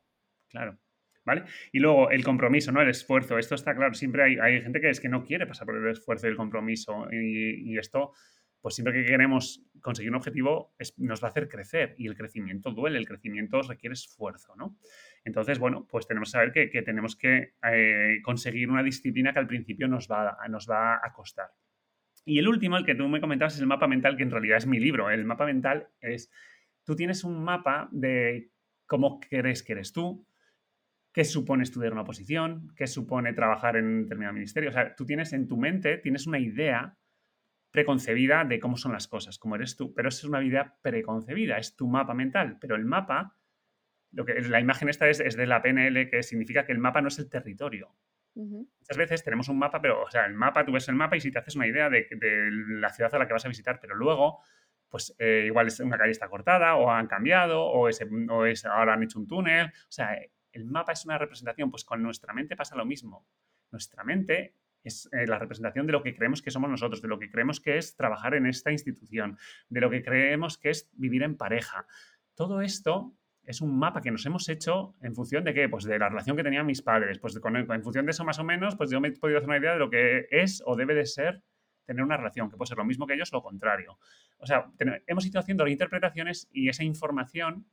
Claro. ¿Vale? Y luego el compromiso, ¿no? El esfuerzo. Esto está claro. Siempre hay, hay gente que es que no quiere pasar por el esfuerzo y el compromiso. Y, esto, pues siempre que queremos conseguir un objetivo, nos va a hacer crecer. Y el crecimiento duele, el crecimiento requiere esfuerzo, ¿no? Entonces, bueno, pues tenemos que saber que, tenemos que eh, conseguir una disciplina que al principio nos va, nos va a costar. Y el último, el que tú me comentabas, es el mapa mental, que en realidad es mi libro. El mapa mental es, tú tienes un mapa de cómo crees que eres tú, qué supone estudiar una posición, qué supone trabajar en un determinado ministerio. O sea, tú tienes en tu mente, tienes una idea preconcebida de cómo son las cosas, cómo eres tú, pero es una idea preconcebida, es tu mapa mental, pero el mapa, lo que, la imagen esta es, es de la PNL, que significa que el mapa no es el territorio, Muchas veces tenemos un mapa, pero, o sea, el mapa, tú ves el mapa y si te haces una idea de, la ciudad a la que vas a visitar, pero luego, pues eh, igual una calle está cortada, o han cambiado, o, o es, ahora han hecho un túnel. O sea, el mapa es una representación, pues con nuestra mente pasa lo mismo. Nuestra mente es eh, la representación de lo que creemos que somos nosotros, de lo que creemos que es trabajar en esta institución, de lo que creemos que es vivir en pareja. Todo esto es un mapa que nos hemos hecho en función de qué, pues de la relación que tenían mis padres, pues en función de eso más o menos, pues yo me he podido hacer una idea de lo que es o debe de ser tener una relación, que puede ser lo mismo que ellos lo contrario. O sea, hemos ido haciendo interpretaciones y esa información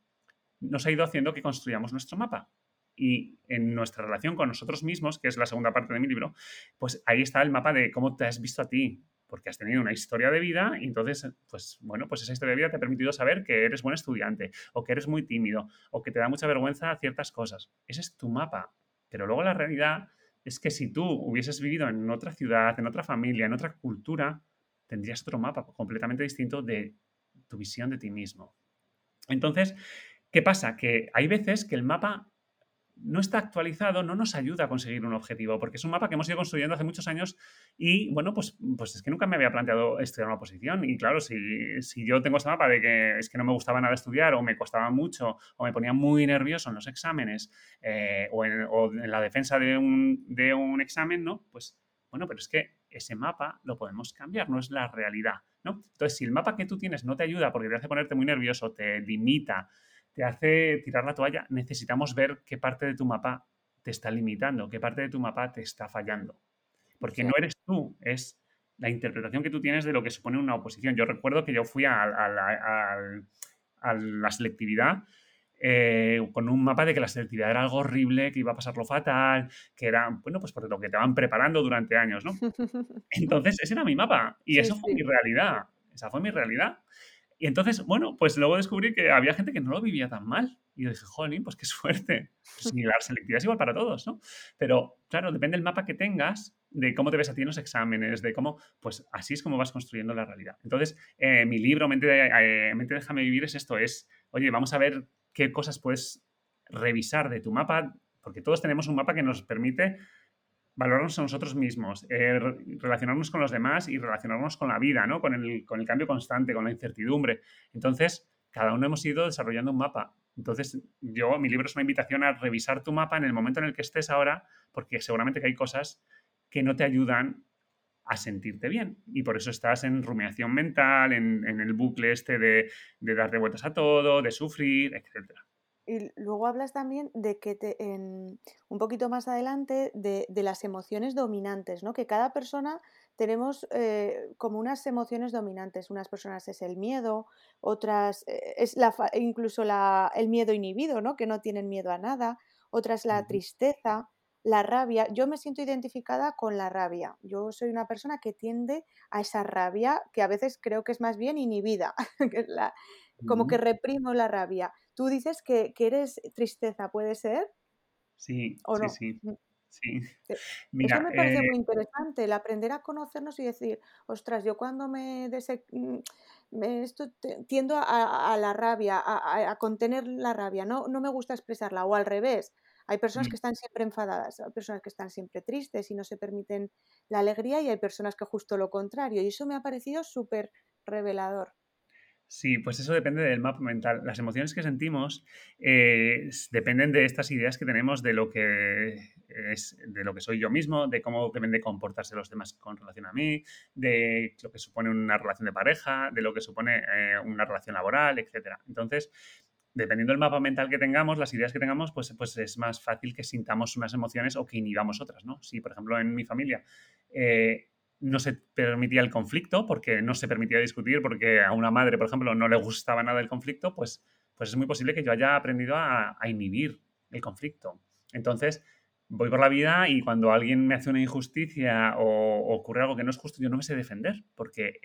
nos ha ido haciendo que construyamos nuestro mapa. Y en nuestra relación con nosotros mismos, que es la segunda parte de mi libro, pues ahí está el mapa de cómo te has visto a ti, porque has tenido una historia de vida y entonces, pues bueno, pues esa historia de vida te ha permitido saber que eres buen estudiante o que eres muy tímido o que te da mucha vergüenza ciertas cosas. Ese es tu mapa. Pero luego la realidad es que si tú hubieses vivido en otra ciudad, en otra familia, en otra cultura, tendrías otro mapa completamente distinto de tu visión de ti mismo. Entonces, ¿qué pasa? Que hay veces que el mapa no está actualizado, no nos ayuda a conseguir un objetivo, porque es un mapa que hemos ido construyendo hace muchos años y, bueno, pues, pues es que nunca me había planteado estudiar una posición. Y claro, si, yo tengo este mapa de que es que no me gustaba nada estudiar o me costaba mucho o me ponía muy nervioso en los exámenes eh, o, en, la defensa de un, de un examen, ¿no? Pues, bueno, pero es que ese mapa lo podemos cambiar, no es la realidad, ¿no? Entonces, si el mapa que tú tienes no te ayuda porque te hace ponerte muy nervioso, te limita, te hace tirar la toalla, necesitamos ver qué parte de tu mapa te está limitando, qué parte de tu mapa te está fallando. Porque no eres tú, es la interpretación que tú tienes de lo que supone una oposición. Yo recuerdo que yo fui a, la, selectividad eh, con un mapa de que la selectividad era algo horrible, que iba a pasarlo fatal, que era, bueno, pues por lo que te van preparando durante años, ¿no? Entonces, ese era mi mapa y eso fue mi realidad. Esa fue mi realidad. Y entonces, bueno, pues luego descubrí que había gente que no lo vivía tan mal. Y yo dije, jolín, pues qué suerte. Pues la selectividad es igual para todos, ¿no? Pero, claro, depende del mapa que tengas, de cómo te ves a ti en los exámenes, de cómo, pues así es como vas construyendo la realidad. Entonces, eh, mi libro, Mente, eh, Mente Déjame Vivir, es esto, es, oye, vamos a ver qué cosas puedes revisar de tu mapa, porque todos tenemos un mapa que nos permite valorarnos a nosotros mismos, eh, relacionarnos con los demás y relacionarnos con la vida, ¿no? Con el, con el cambio constante, con la incertidumbre. Entonces, cada uno hemos ido desarrollando un mapa. Entonces, yo, mi libro es una invitación a revisar tu mapa en el momento en el que estés ahora, porque seguramente que hay cosas que no te ayudan a sentirte bien. Y por eso estás en rumiación mental, en, el bucle este de, de vueltas a todo, de sufrir, etcétera. Y luego hablas también de que te, en, un poquito más adelante de, las emociones dominantes, ¿no? Que cada persona tenemos eh, como unas emociones dominantes. Unas personas es el miedo, otras eh, es la, incluso la, el miedo inhibido, ¿no? Que no tienen miedo a nada, otras la tristeza, la rabia. Yo me siento identificada con la rabia. Yo soy una persona que tiende a esa rabia que a veces creo que es más bien inhibida, que es la, como que reprimo la rabia. Tú dices que, eres tristeza, ¿puede ser? Sí, ¿O no? sí, sí. Eso me parece muy eh interesante, el aprender a conocernos y decir, ostras, yo cuando me, mm, me esto, tiendo a, la rabia, a, contener la rabia, no, no me gusta expresarla, o al revés. Hay personas mm. que están siempre enfadadas, hay personas que están siempre tristes y no se permiten la alegría y hay personas que justo lo contrario. Y eso me ha parecido súper revelador. Sí, pues eso depende del mapa mental. Las emociones que sentimos eh, dependen de estas ideas que tenemos de lo que es, de lo que soy yo mismo, de cómo deben de comportarse los demás con relación a mí, de lo que supone una relación de pareja, de lo que supone eh, una relación laboral, etc. Entonces, dependiendo del mapa mental que tengamos, las ideas que tengamos, pues, pues es más fácil que sintamos unas emociones o que inhibamos otras, ¿no? Si, por ejemplo, en mi familia eh, no se permitía el conflicto, porque no se permitía discutir, porque a una madre, por ejemplo, no le gustaba nada el conflicto, pues, pues es muy posible que yo haya aprendido a, inhibir el conflicto. Entonces, voy por la vida y cuando alguien me hace una injusticia o, ocurre algo que no es justo, yo no me sé defender, porque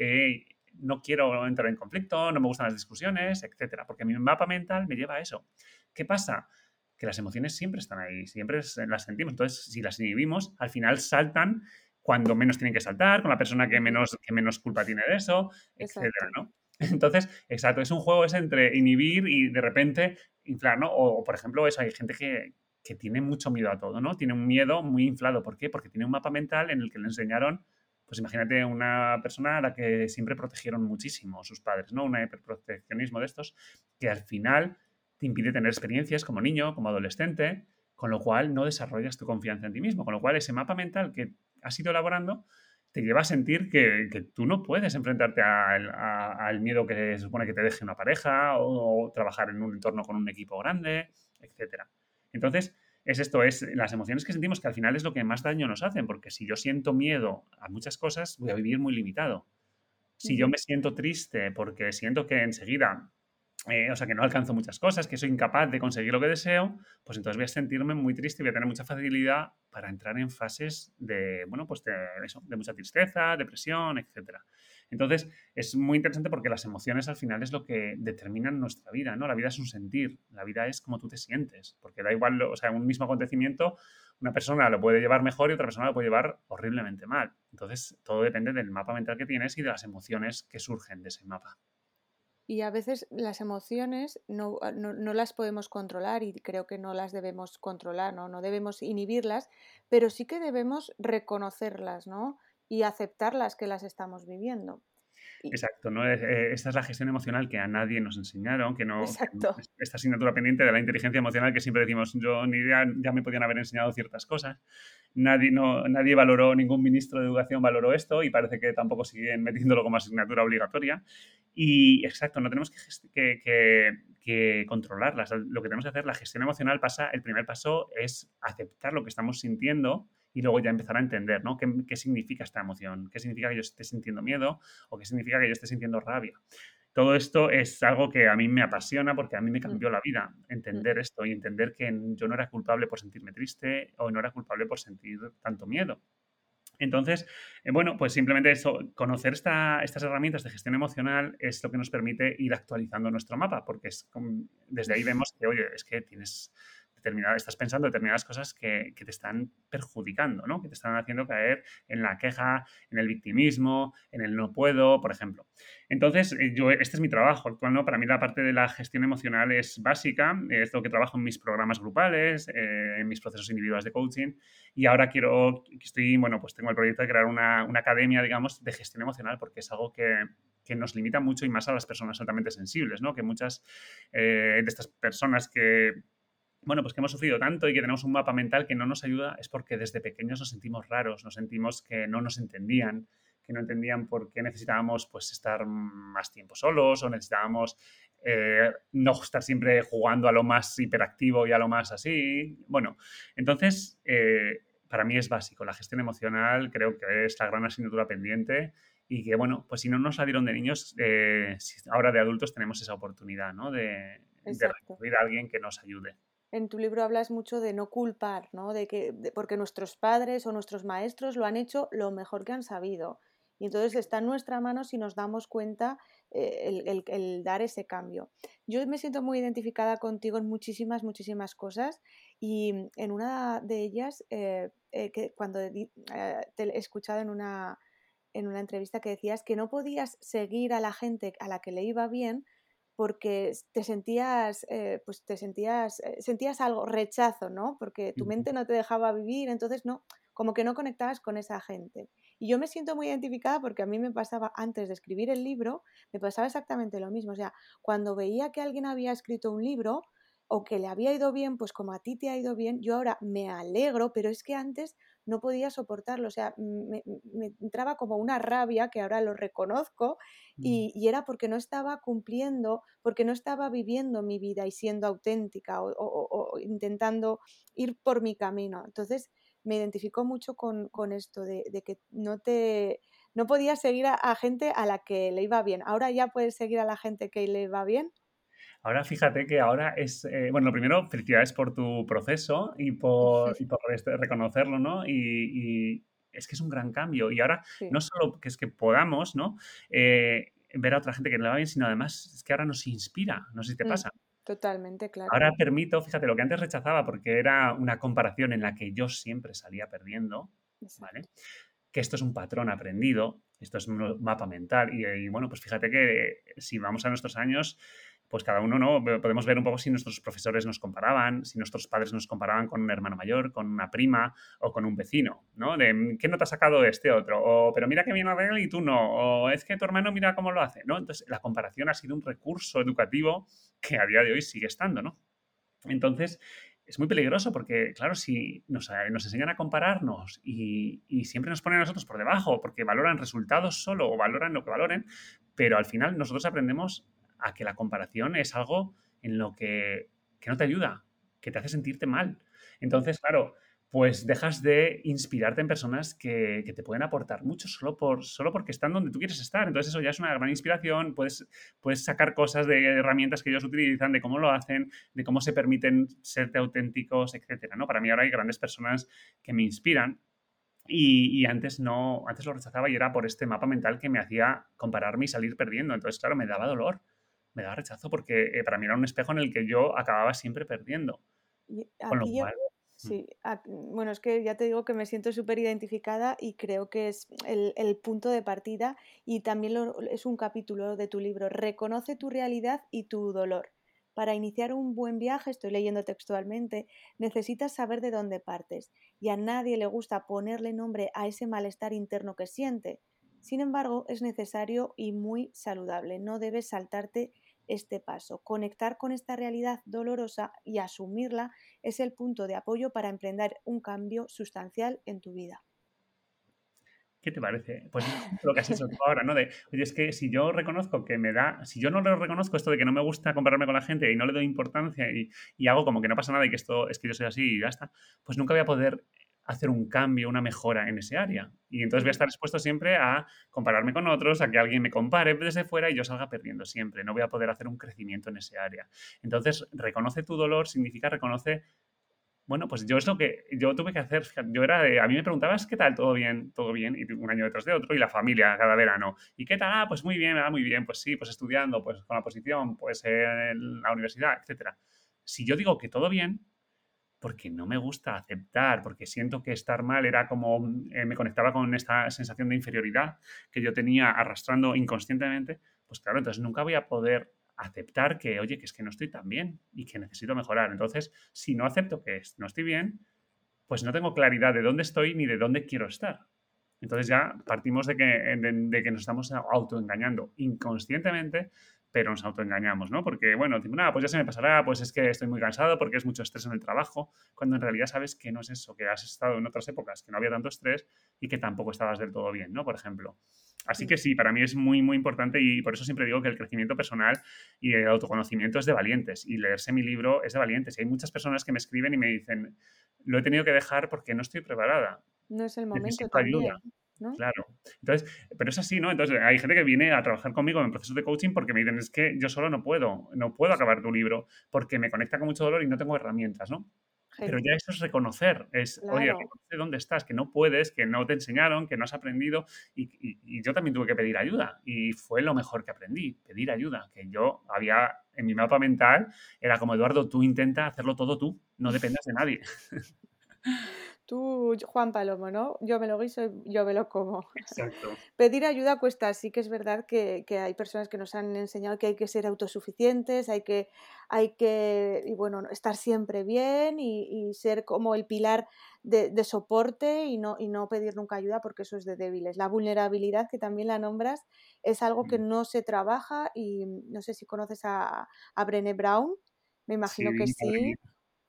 no quiero entrar en conflicto, no me gustan las discusiones, etcétera, porque mi mapa mental me lleva a eso. ¿Qué pasa? Que las emociones siempre están ahí, siempre las sentimos. Entonces, si las inhibimos, al final saltan cuando menos tienen que saltar, con la persona que menos, que menos culpa tiene de eso, etcétera, ¿no? Entonces, exacto, es un juego es entre inhibir y de repente inflar, ¿no? O, por ejemplo, eso, hay gente que, que, tiene mucho miedo a todo, ¿no? Tiene un miedo muy inflado. ¿Por qué? Porque tiene un mapa mental en el que le enseñaron, pues imagínate una persona a la que siempre protegieron muchísimo sus padres, ¿no? Un hiperproteccionismo de estos, que al final te impide tener experiencias como niño, como adolescente, con lo cual no desarrollas tu confianza en ti mismo, con lo cual ese mapa mental que has ido elaborando te lleva a sentir que, tú no puedes enfrentarte al, miedo que se supone que te deje una pareja o, trabajar en un entorno con un equipo grande, etc. Entonces, es esto, es las emociones que sentimos que al final es lo que más daño nos hacen, porque si yo siento miedo a muchas cosas, voy a vivir muy limitado. Si yo me siento triste porque siento que enseguida eh, o sea, que no alcanzo muchas cosas, que soy incapaz de conseguir lo que deseo, pues entonces voy a sentirme muy triste y voy a tener mucha facilidad para entrar en fases de, bueno, pues de, de mucha tristeza, depresión, etc. Entonces, es muy interesante porque las emociones al final es lo que determinan nuestra vida, ¿no? La vida es un sentir, la vida es como tú te sientes, porque da igual, o sea, un mismo acontecimiento, una persona lo puede llevar mejor y otra persona lo puede llevar horriblemente mal. Entonces, todo depende del mapa mental que tienes y de las emociones que surgen de ese mapa. Y a veces las emociones no, ah, no, no, las podemos controlar y creo que no las debemos controlar, ¿no? no debemos inhibirlas, pero sí que debemos reconocerlas ¿no? y aceptarlas que las estamos viviendo. Exacto, ¿no? Eh, esta es la gestión emocional que a nadie nos enseñaron, que no, esta asignatura pendiente de la inteligencia emocional que siempre decimos, yo ni idea, ya me podían haber enseñado ciertas cosas. Nadie, no, nadie valoró, ningún ministro de educación valoró esto y parece que tampoco siguen metiéndolo como asignatura obligatoria. Y exacto, no tenemos que, que, que, controlarlas. Lo que tenemos que hacer, la gestión emocional pasa, el primer paso es aceptar lo que estamos sintiendo y luego ya empezar a entender, ¿no? ¿Qué, ¿Qué, significa esta emoción? ¿Qué significa que yo esté sintiendo miedo o qué significa que yo esté sintiendo rabia? Todo esto es algo que a mí me apasiona porque a mí me mm. cambió la vida, entender mm. esto y entender que yo no era culpable por sentirme triste o no era culpable por sentir tanto miedo. Entonces, eh, bueno, pues simplemente eso, conocer estas herramientas de gestión emocional es lo que nos permite ir actualizando nuestro mapa, porque es desde ahí vemos que, oye, es que tienes estás pensando determinadas cosas que, te están perjudicando, ¿no? que te están haciendo caer en la queja, en el victimismo, en el no puedo, por ejemplo. Entonces, eh, yo, este es mi trabajo actual, ¿no? Para mí la parte de la gestión emocional es básica, es lo que trabajo en mis programas grupales, eh, en mis procesos individuales de coaching y ahora quiero, estoy, bueno, pues tengo el proyecto de crear una, academia, digamos, de gestión emocional porque es algo que, nos limita mucho y más a las personas altamente sensibles, ¿no? Que muchas eh, de estas personas que bueno, pues que hemos sufrido tanto y que tenemos un mapa mental que no nos ayuda es porque desde pequeños nos sentimos raros, nos sentimos que no nos entendían, que no entendían por qué necesitábamos pues estar más tiempo solos o necesitábamos eh, no estar siempre jugando a lo más hiperactivo y a lo más así. Bueno, entonces eh, para mí es básico. La gestión emocional creo que es la gran asignatura pendiente y que bueno, pues si no nos la dieron de niños, eh, ahora de adultos tenemos esa oportunidad, ¿no? De, de recurrir a alguien que nos ayude en tu libro hablas mucho de no culpar, ¿no? De que, porque nuestros padres o nuestros maestros lo han hecho lo mejor que han sabido. Y entonces está en nuestra mano si nos damos cuenta eh, el, dar ese cambio. Yo me siento muy identificada contigo en muchísimas, muchísimas cosas y en una de ellas, eh, eh, que cuando te he escuchado en una, en una entrevista que decías que no podías seguir a la gente a la que le iba bien porque te sentías, eh, pues te sentías, eh, sentías algo, rechazo, ¿no? Porque tu mente no te dejaba vivir, entonces no, como que no conectabas con esa gente. Y yo me siento muy identificada porque a mí me pasaba, antes de escribir el libro, me pasaba exactamente lo mismo. O sea, cuando veía que alguien había escrito un libro o que le había ido bien, pues como a ti te ha ido bien, yo ahora me alegro, pero es que antes no podía soportarlo, o sea, me, entraba como una rabia, que ahora lo reconozco, mm. y, era porque no estaba cumpliendo, porque no estaba viviendo mi vida y siendo auténtica o, intentando ir por mi camino. Entonces, me identificó mucho con, esto de, que no te no podías seguir a, gente a la que le iba bien. Ahora ya puedes seguir a la gente que le va bien. Ahora fíjate que ahora es, eh, bueno, lo primero, felicidades por tu proceso y por, y por este, reconocerlo, ¿no? Y, es que es un gran cambio. Y ahora, no solo que es que podamos, ¿no? Eh, ver a otra gente que le va bien, sino además es que ahora nos inspira, no sé si te mm, pasa. Totalmente, claro. Ahora permito, fíjate, lo que antes rechazaba porque era una comparación en la que yo siempre salía perdiendo, ¿vale? Que esto es un patrón aprendido, esto es un mapa mental y, y bueno, pues fíjate que si vamos a nuestros años, pues cada uno no podemos ver un poco si nuestros profesores nos comparaban, si nuestros padres nos comparaban con un hermano mayor, con una prima o con un vecino, ¿no? De mm, ¿qué nota ha sacado este otro? O pero mira que viene a ver y tú no, o es que tu hermano mira cómo lo hace, ¿no? Entonces la comparación ha sido un recurso educativo que a día de hoy sigue estando, ¿no? Entonces, es muy peligroso porque, claro, si nos, eh, enseñan a compararnos y, y, siempre nos ponen a nosotros por debajo porque valoran resultados solo o valoran lo que valoren, pero al final nosotros aprendemos a que la comparación es algo en lo que, que no te ayuda, que te hace sentirte mal. Entonces, claro, pues dejas de inspirarte en personas que, te pueden aportar mucho solo, por, solo porque están donde tú quieres estar. Entonces eso ya es una gran inspiración, puedes, puedes sacar cosas de herramientas que ellos utilizan, de cómo lo hacen, de cómo se permiten serte auténticos, etc. ¿no? Para mí ahora hay grandes personas que me inspiran y, antes no, antes lo rechazaba y era por este mapa mental que me hacía compararme y salir perdiendo. Entonces, claro, me daba dolor, me daba rechazo porque eh, para mí era un espejo en el que yo acababa siempre perdiendo. Con lo cual, Mm. Sí, bueno, es que ya te digo que me siento súper identificada y creo que es el, punto de partida y también es un capítulo de tu libro, Reconoce tu realidad y tu dolor. Para iniciar un buen viaje, estoy leyendo textualmente, necesitas saber de dónde partes y a nadie le gusta ponerle nombre a ese malestar interno que siente. Sin embargo, es necesario y muy saludable. No debes saltarte este paso. Conectar con esta realidad dolorosa y asumirla es el punto de apoyo para emprender un cambio sustancial en tu vida. ¿Qué te parece? Pues lo que has hecho ahora, ¿no? De, oye, es que si yo reconozco que me da, si yo no lo reconozco esto de que no me gusta compararme con la gente y no le doy importancia y, y hago como que no pasa nada y que esto es que yo soy así y ya está, pues nunca voy a poder hacer un cambio, una mejora en ese área. Y entonces voy a estar expuesto siempre a compararme con otros, a que alguien me compare desde fuera y yo salga perdiendo siempre. No voy a poder hacer un crecimiento en ese área. Entonces, reconoce tu dolor significa reconoce, bueno, pues yo es lo que yo tuve que hacer. Yo era a mí me preguntabas, ¿qué tal? ¿Todo bien? ¿Todo bien? Y un año detrás de otro y la familia cada verano. ¿Y qué tal? Ah, pues muy bien, ah, muy bien. Pues sí, pues estudiando, pues con la posición, pues en la universidad, etcétera. Si yo digo que todo bien, porque no me gusta aceptar, porque siento que estar mal era como, eh, me conectaba con esta sensación de inferioridad que yo tenía arrastrando inconscientemente, pues claro, entonces nunca voy a poder aceptar que, oye, que es que no estoy tan bien y que necesito mejorar. Entonces, si no acepto que no estoy bien, pues no tengo claridad de dónde estoy ni de dónde quiero estar. Entonces ya partimos de que, de que nos estamos autoengañando inconscientemente pero nos autoengañamos, ¿no? Porque, bueno, tipo, nada, pues ya se me pasará, pues es que estoy muy cansado porque es mucho estrés en el trabajo, cuando en realidad sabes que no es eso, que has estado en otras épocas que no había tanto estrés y que tampoco estabas del todo bien, ¿no? Por ejemplo. Así que sí, para mí es muy, muy importante y por eso siempre digo que el crecimiento personal y el autoconocimiento es de valientes y leerse mi libro es de valientes. Y hay muchas personas que me escriben y me dicen, lo he tenido que dejar porque no estoy preparada. No es el momento. Ayuda. Claro. Entonces, pero es así, ¿no? Entonces, hay gente que viene a trabajar conmigo en procesos de coaching porque me dicen, es que yo solo no puedo, no puedo acabar tu libro porque me conecta con mucho dolor y no tengo herramientas, ¿no? Pero ya eso es reconocer, es, oye, reconoce dónde estás, que no puedes, que no te enseñaron, que no has aprendido. Y, y, yo también tuve que pedir ayuda. Y fue lo mejor que aprendí, pedir ayuda. Que yo había, en mi mapa mental, era como, Eduardo, tú intenta hacerlo todo tú, no dependas de nadie. Tú, Juan Palomo, ¿no? Yo me lo guiso, yo me lo como. Exacto. Pedir ayuda cuesta, sí que es verdad que, hay personas que nos han enseñado que hay que ser autosuficientes, hay que, hay que y bueno, estar siempre bien y, ser como el pilar de, soporte y no, y no pedir nunca ayuda porque eso es de débiles. La vulnerabilidad, que también la nombras, es algo que no se trabaja y no sé si conoces a, a Brené Brown, me imagino que sí.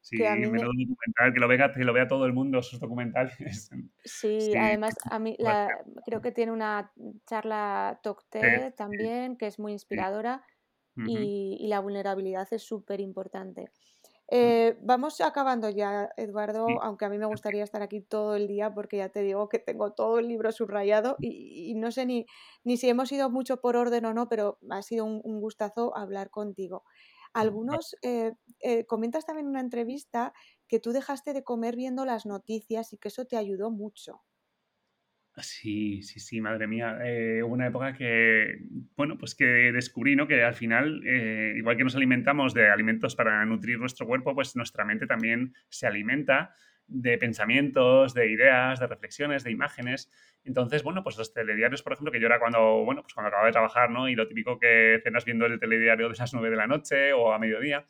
Sí, mí me... documental, que lo, vea, que lo vea todo el mundo, sus documentales. Sí, además a mí la, creo que tiene una charla TOCTE también, que es muy inspiradora y, y, la vulnerabilidad es súper importante. Eh, vamos acabando ya, Eduardo, aunque a mí me gustaría estar aquí todo el día porque ya te digo que tengo todo el libro subrayado y, y no sé ni, ni, si hemos ido mucho por orden o no, pero ha sido un, un gustazo hablar contigo. Algunos, eh, eh, comentas también en una entrevista que tú dejaste de comer viendo las noticias y que eso te ayudó mucho. Sí, sí, sí, madre mía. Eh, hubo una época que, bueno, pues que descubrí, ¿no? Que al final, igual que nos alimentamos de alimentos para nutrir nuestro cuerpo, pues nuestra mente también se alimenta de pensamientos, de ideas, de reflexiones, de imágenes. Entonces, bueno, pues los telediarios, por ejemplo, que yo era cuando, bueno, pues cuando acababa de trabajar, ¿no? Y lo típico que cenas viendo el telediario de las 9 de la noche o a mediodía,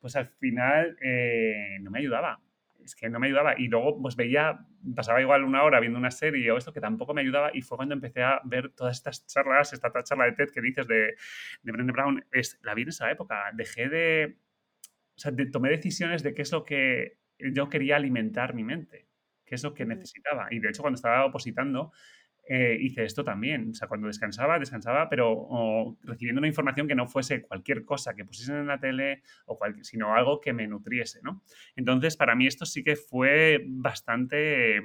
pues al final eh, no me ayudaba. Es que no me ayudaba. Y luego, pues veía, pasaba igual una hora viendo una serie o esto que tampoco me ayudaba. Y fue cuando empecé a ver todas estas charlas, esta charla de TED que dices de, de Brené Brown, es, la vi en esa época. Dejé de, o sea, tomé decisiones de qué es lo que yo quería alimentar mi mente, qué es lo que necesitaba. Y de hecho, cuando estaba opositando, eh, hice esto también. O sea, cuando descansaba, descansaba, pero recibiendo una información que no fuese cualquier cosa que pusiesen en la tele, o sino algo que me nutriese, ¿no? Entonces, para mí esto sí que fue bastante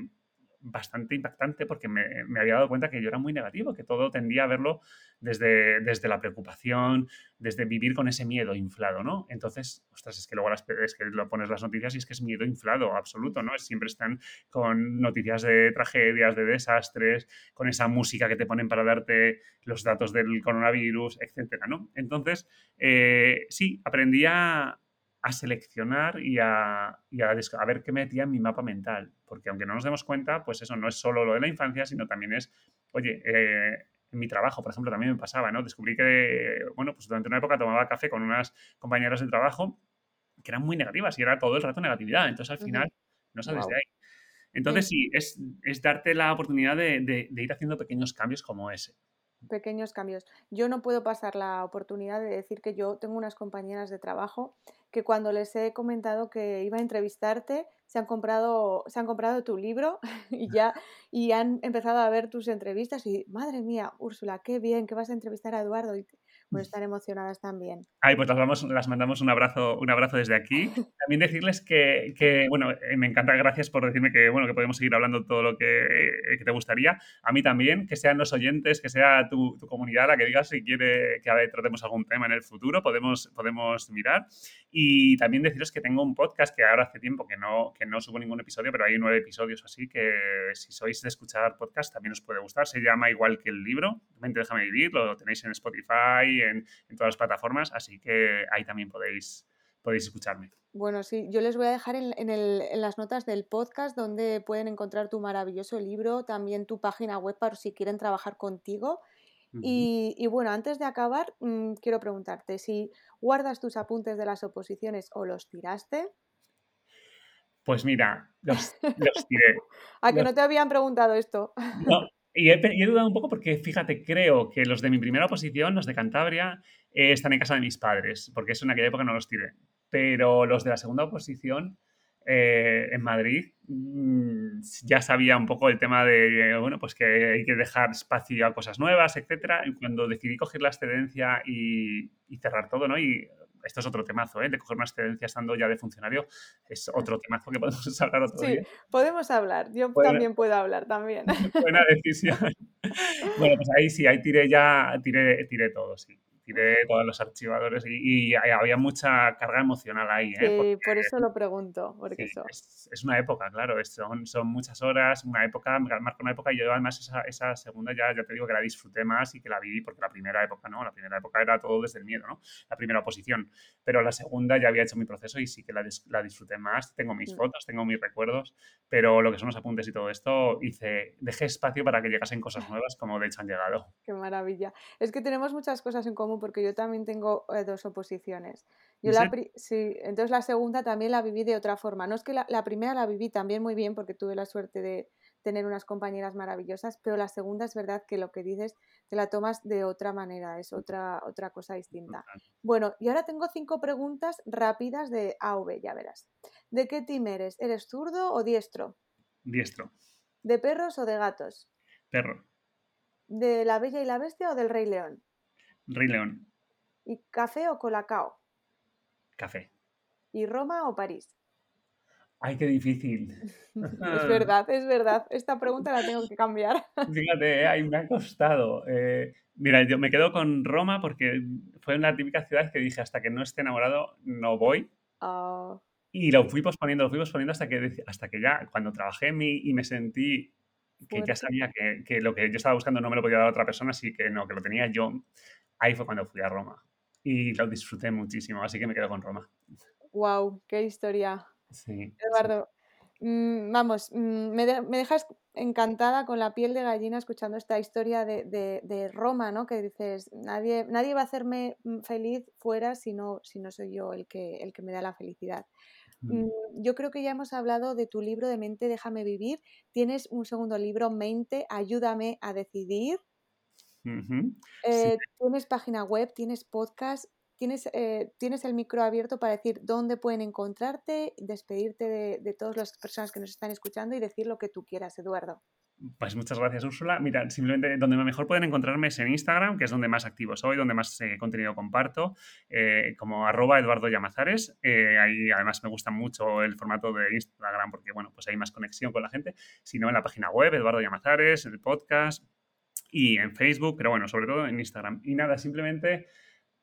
bastante impactante porque me, había dado cuenta que yo era muy negativo, que todo tendía a verlo desde, desde la preocupación, desde vivir con ese miedo inflado, ¿no? Entonces, ostras, es que luego las, es que lo pones las noticias y es que es miedo inflado, absoluto, ¿no? Siempre están con noticias de tragedias, de desastres, con esa música que te ponen para darte los datos del coronavirus, etcétera, ¿no? Entonces, eh, sí, aprendí a, seleccionar y, a, a, ver qué metía en mi mapa mental. Porque aunque no nos demos cuenta, pues eso no es solo lo de la infancia, sino también es, oye, eh, en mi trabajo, por ejemplo, también me pasaba, ¿no? Descubrí que, bueno, pues durante una época tomaba café con unas compañeras de trabajo que eran muy negativas y era todo el rato negatividad. Entonces, al final, no sales de ahí. Entonces, sí, es, es, darte la oportunidad de, de ir haciendo pequeños cambios como ese pequeños cambios. Yo no puedo pasar la oportunidad de decir que yo tengo unas compañeras de trabajo que cuando les he comentado que iba a entrevistarte, se han comprado, se han comprado tu libro y ya y han empezado a ver tus entrevistas y madre mía, Úrsula, qué bien que vas a entrevistar a Eduardo y por estar emocionadas también. Ay, pues las, vamos, las mandamos un abrazo, un abrazo desde aquí. También decirles que, que, bueno, eh, me encanta, gracias por decirme que, bueno, que podemos seguir hablando todo lo que, eh, que te gustaría. A mí también, que sean los oyentes, que sea tu, tu comunidad la que digas si quiere que tratemos algún tema en el futuro, podemos, podemos mirar. Y también deciros que tengo un podcast que ahora hace tiempo que no, que no subo ningún episodio, pero hay nueve episodios así que si sois de escuchar podcast también os puede gustar. Se llama igual que el libro, Mente Déjame Vivir, lo tenéis en Spotify, en, todas las plataformas, así que ahí también podéis, podéis escucharme. Bueno, sí, yo les voy a dejar en, en, las notas del podcast donde pueden encontrar tu maravilloso libro, también tu página web para si quieren trabajar contigo. y, bueno, antes de acabar, mm, quiero preguntarte si guardas tus apuntes de las oposiciones o los tiraste. Pues mira, los, tiré. ¿A que no te habían preguntado esto? No, y he, dudado un poco porque, fíjate, creo que los de mi primera oposición, los de Cantabria, eh, están en casa de mis padres, porque eso en aquella época no los tiré. Pero los de la segunda oposición, eh, en Madrid, mm, ya sabía un poco el tema de, bueno, pues que hay que dejar espacio a cosas nuevas, etcétera. Y cuando decidí coger la excedencia y, y cerrar todo, ¿no? Y esto es otro temazo, ¿eh? De coger una excedencia estando ya de funcionario, es otro temazo que podemos hablar otro sí, podemos hablar. Yo también puedo hablar también. Buena decisión. bueno, pues ahí sí, ahí tiré ya, tiré, tiré todo, sí de todos los archivadores y, había mucha carga emocional ahí. ¿eh? Sí, por eso lo pregunto. Porque eso. Es, una época, claro, son, son muchas horas, una época, marca una época y yo además esa, esa, segunda ya, ya te digo que la disfruté más y que la viví porque la primera época, ¿no? La primera época era todo desde el miedo, ¿no? La primera oposición. Pero la segunda ya había hecho mi proceso y sí que la, la disfruté más. Tengo mis mm. fotos, tengo mis recuerdos, pero lo que son los apuntes y todo esto, hice, dejé espacio para que llegasen cosas nuevas como de hecho han llegado. Qué maravilla. Es que tenemos muchas cosas en común porque yo también tengo eh, dos oposiciones. Yo la sí, entonces la segunda también la viví de otra forma. No es que la, primera la viví también muy bien porque tuve la suerte de tener unas compañeras maravillosas, pero la segunda es verdad que lo que dices te la tomas de otra manera, es otra, otra cosa distinta. Bueno, y ahora tengo cinco preguntas rápidas de A o B, ya verás. ¿De qué team eres? ¿Eres zurdo o diestro? Diestro. ¿De perros o de gatos? Perro. ¿De la Bella y la Bestia o del Rey León? Rey León. ¿Y café o colacao? Café. ¿Y Roma o París? Ay, qué difícil. es verdad, es verdad. Esta pregunta la tengo que cambiar. Fíjate, ahí me ha costado. Eh, mira, yo me quedo con Roma porque fue una típica ciudad que dije hasta que no esté enamorado no voy. Ah. Y lo fui posponiendo, lo fui posponiendo hasta que, hasta que ya, cuando trabajé en mí y me sentí que ya sabía que, que, lo que yo estaba buscando no me lo podía dar otra persona, así que no, que lo tenía yo, ahí fue cuando fui a Roma y lo disfruté muchísimo, así que me quedo con Roma. ¡Wow! ¡Qué historia! Sí. Eduardo, mm, vamos, mm, me, dejas encantada con la piel de gallina escuchando esta historia de, Roma, ¿no? Que dices, nadie, nadie va a hacerme mm, feliz fuera si no, si no soy yo el que, el que me da la felicidad. Yo creo que ya hemos hablado de tu libro de Mente, déjame vivir. Tienes un segundo libro, Mente, ayúdame a decidir. Eh, tienes página web, tienes podcast. tienes, eh, tienes el micro abierto para decir dónde pueden encontrarte, despedirte de, de todas las personas que nos están escuchando y decir lo que tú quieras, Eduardo. Pues muchas gracias, Úrsula. Mira, simplemente donde mejor pueden encontrarme es en Instagram, que es donde más activo soy, donde más eh, contenido comparto, eh, como arroba Eduardo Llamazares. Eh, ahí además me gusta mucho el formato de Instagram porque, bueno, pues hay más conexión con la gente, sino en la página web, Eduardo Llamazares, el podcast y en Facebook, pero bueno, sobre todo en Instagram. Y nada, simplemente,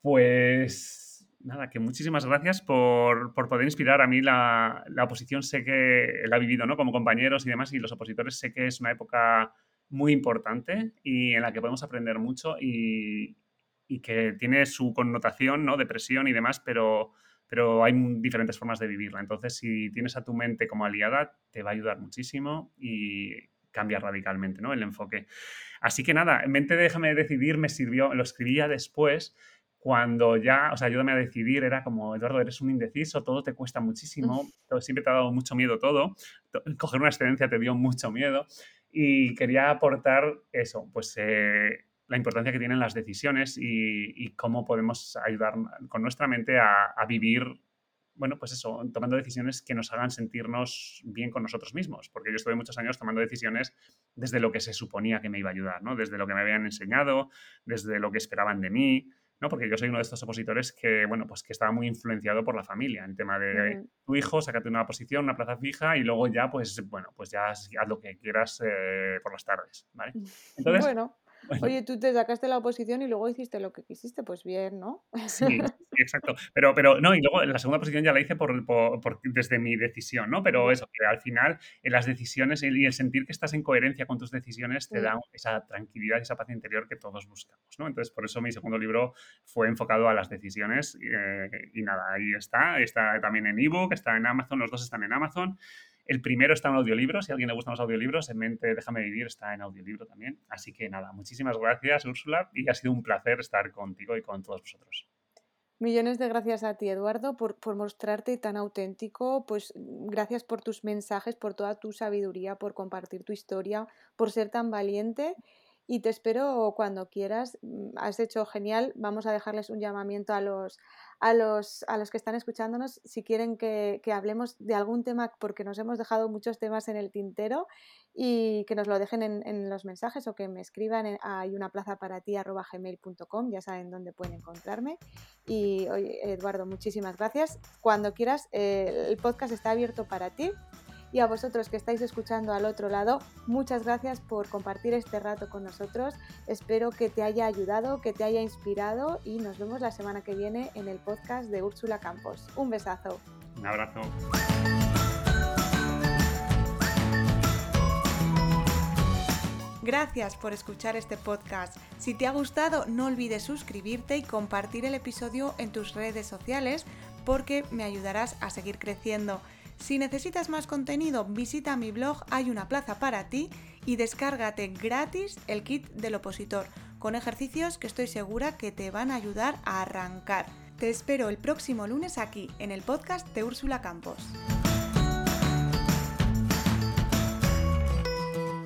pues nada, que muchísimas gracias por, poder inspirar. A mí la, oposición sé que la he vivido ¿no? como compañeros y demás, y los opositores sé que es una época muy importante y en la que podemos aprender mucho y, que tiene su connotación, ¿no? Depresión y demás, pero, pero hay diferentes formas de vivirla. Entonces, si tienes a tu mente como aliada, te va a ayudar muchísimo y cambia radicalmente ¿no? el enfoque. Así que nada, en mente déjame decidir me sirvió, lo escribía después cuando ya, o sea, ayúdame a decidir, era como, Eduardo, eres un indeciso, todo te cuesta muchísimo, siempre te ha dado mucho miedo todo, coger una excedencia te dio mucho miedo. Y quería aportar eso, pues eh, la importancia que tienen las decisiones y, cómo podemos ayudar con nuestra mente a, vivir bueno, pues eso, tomando decisiones que nos hagan sentirnos bien con nosotros mismos, porque yo estuve muchos años tomando decisiones desde lo que se suponía que me iba a ayudar, ¿no? Desde lo que me habían enseñado, desde lo que esperaban de mí, ¿no? Porque yo soy uno de estos opositores que, bueno, pues que estaba muy influenciado por la familia, en tema de tu hijo, sácate una posición, una plaza fija y luego ya, pues, bueno, pues ya haz lo que quieras eh, por las tardes, ¿vale? Entonces, bueno. Oye, tú te sacaste la oposición y luego hiciste lo que quisiste, pues bien, ¿no? Sí, exacto. Pero, pero no, y luego la segunda posición ya la hice por, desde mi decisión, ¿no? Pero eso, que al final en las decisiones y el sentir que estás en coherencia con tus decisiones te da esa tranquilidad y esa paz interior que todos buscamos, ¿no? Entonces, por eso mi segundo libro fue enfocado a las decisiones eh, y nada, ahí está. Está también en ebook, está en Amazon, los dos están en Amazon. El primero está en audiolibro, si a alguien le gustan los audiolibros, en mente Déjame Vivir está en audiolibro también. Así que nada, muchísimas gracias Úrsula y ha sido un placer estar contigo y con todos vosotros. Millones de gracias a ti, Eduardo, por, por, mostrarte tan auténtico. Pues gracias por tus mensajes, por toda tu sabiduría, por compartir tu historia, por ser tan valiente y te espero cuando quieras. Mm, has hecho genial. Vamos a dejarles un llamamiento a los, a los, a los que están escuchándonos si quieren que, hablemos de algún tema, porque nos hemos dejado muchos temas en el tintero y que nos lo dejen en, los mensajes o que me escriban en, hay una plaza para ti gmail.com, ya saben dónde pueden encontrarme. Y Eduardo, muchísimas gracias. Cuando quieras, eh, el podcast está abierto para ti y a vosotros que estáis escuchando al otro lado, muchas gracias por compartir este rato con nosotros. Espero que te haya ayudado, que te haya inspirado y nos vemos la semana que viene en el podcast de Úrsula Campos. Un besazo. Un abrazo. Gracias por escuchar este podcast. Si te ha gustado, no olvides suscribirte y compartir el episodio en tus redes sociales porque me ayudarás a seguir creciendo. Si necesitas más contenido, visita mi blog Hay una plaza para ti y descárgate gratis el kit del opositor, con ejercicios que estoy segura que te van a ayudar a arrancar. Te espero el próximo lunes aquí, en el podcast de Úrsula Campos.